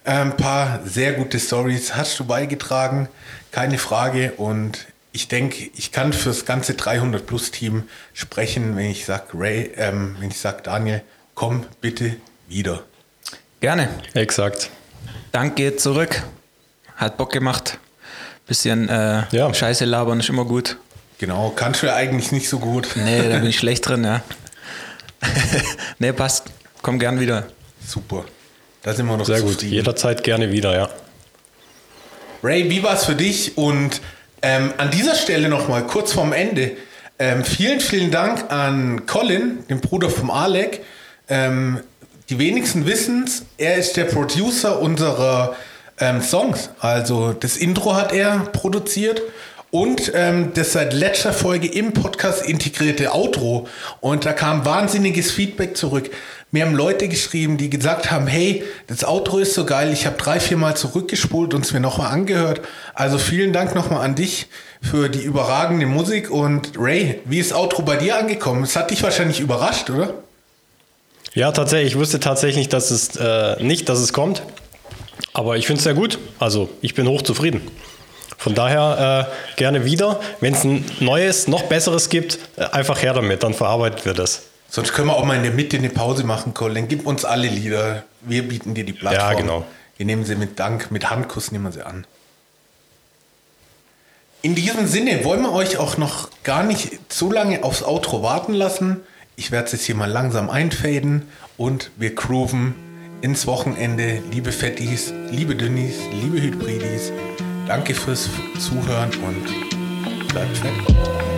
S1: Ein paar sehr gute Stories hast du beigetragen, keine Frage. Und ich denke, ich kann fürs ganze 300 Plus Team sprechen, wenn ich sage, Ray, ähm, wenn ich sage, Daniel, komm bitte wieder.
S3: Gerne.
S2: Exakt.
S3: Dank geht zurück. Hat Bock gemacht. Bisschen äh,
S2: Ja.
S3: Scheiße labern ist immer gut.
S1: Genau, kannst du ja eigentlich nicht so gut.
S3: Nee, da bin ich schlecht drin, ja. nee, passt. Komm gern wieder.
S1: Super. Da sind wir noch
S2: Sehr gut.
S1: zufrieden.
S2: Jederzeit gerne wieder, ja.
S1: Ray, wie war es für dich? Und ähm, an dieser Stelle nochmal kurz vorm Ende. Ähm, vielen, vielen Dank an Colin, den Bruder vom Alec. Ähm, die wenigsten wissen es, er ist der Producer unserer ähm, Songs. Also das Intro hat er produziert und ähm, das seit letzter Folge im Podcast integrierte Outro. Und da kam wahnsinniges Feedback zurück. Mir haben Leute geschrieben, die gesagt haben, hey, das Outro ist so geil, ich habe drei, vier Mal zurückgespult und es mir nochmal angehört. Also vielen Dank nochmal an dich für die überragende Musik. Und Ray, wie ist das Outro bei dir angekommen? Es hat dich wahrscheinlich überrascht, oder?
S2: Ja, tatsächlich. Ich wusste tatsächlich dass es, äh, nicht, dass es kommt. Aber ich finde es sehr gut. Also, ich bin hochzufrieden. Von daher äh, gerne wieder. Wenn es ein neues, noch besseres gibt, äh, einfach her damit. Dann verarbeiten wir das.
S1: Sonst können wir auch mal in der Mitte eine Pause machen, Colin. Gib uns alle Lieder. Wir bieten dir die Plattform.
S2: Ja, genau.
S1: Wir nehmen sie mit Dank, mit Handkuss nehmen wir sie an. In diesem Sinne wollen wir euch auch noch gar nicht so lange aufs Outro warten lassen. Ich werde es jetzt hier mal langsam einfaden und wir grooven ins Wochenende. Liebe Fettis, liebe Dünnis, liebe Hybridis, danke fürs Zuhören und bleibt fett.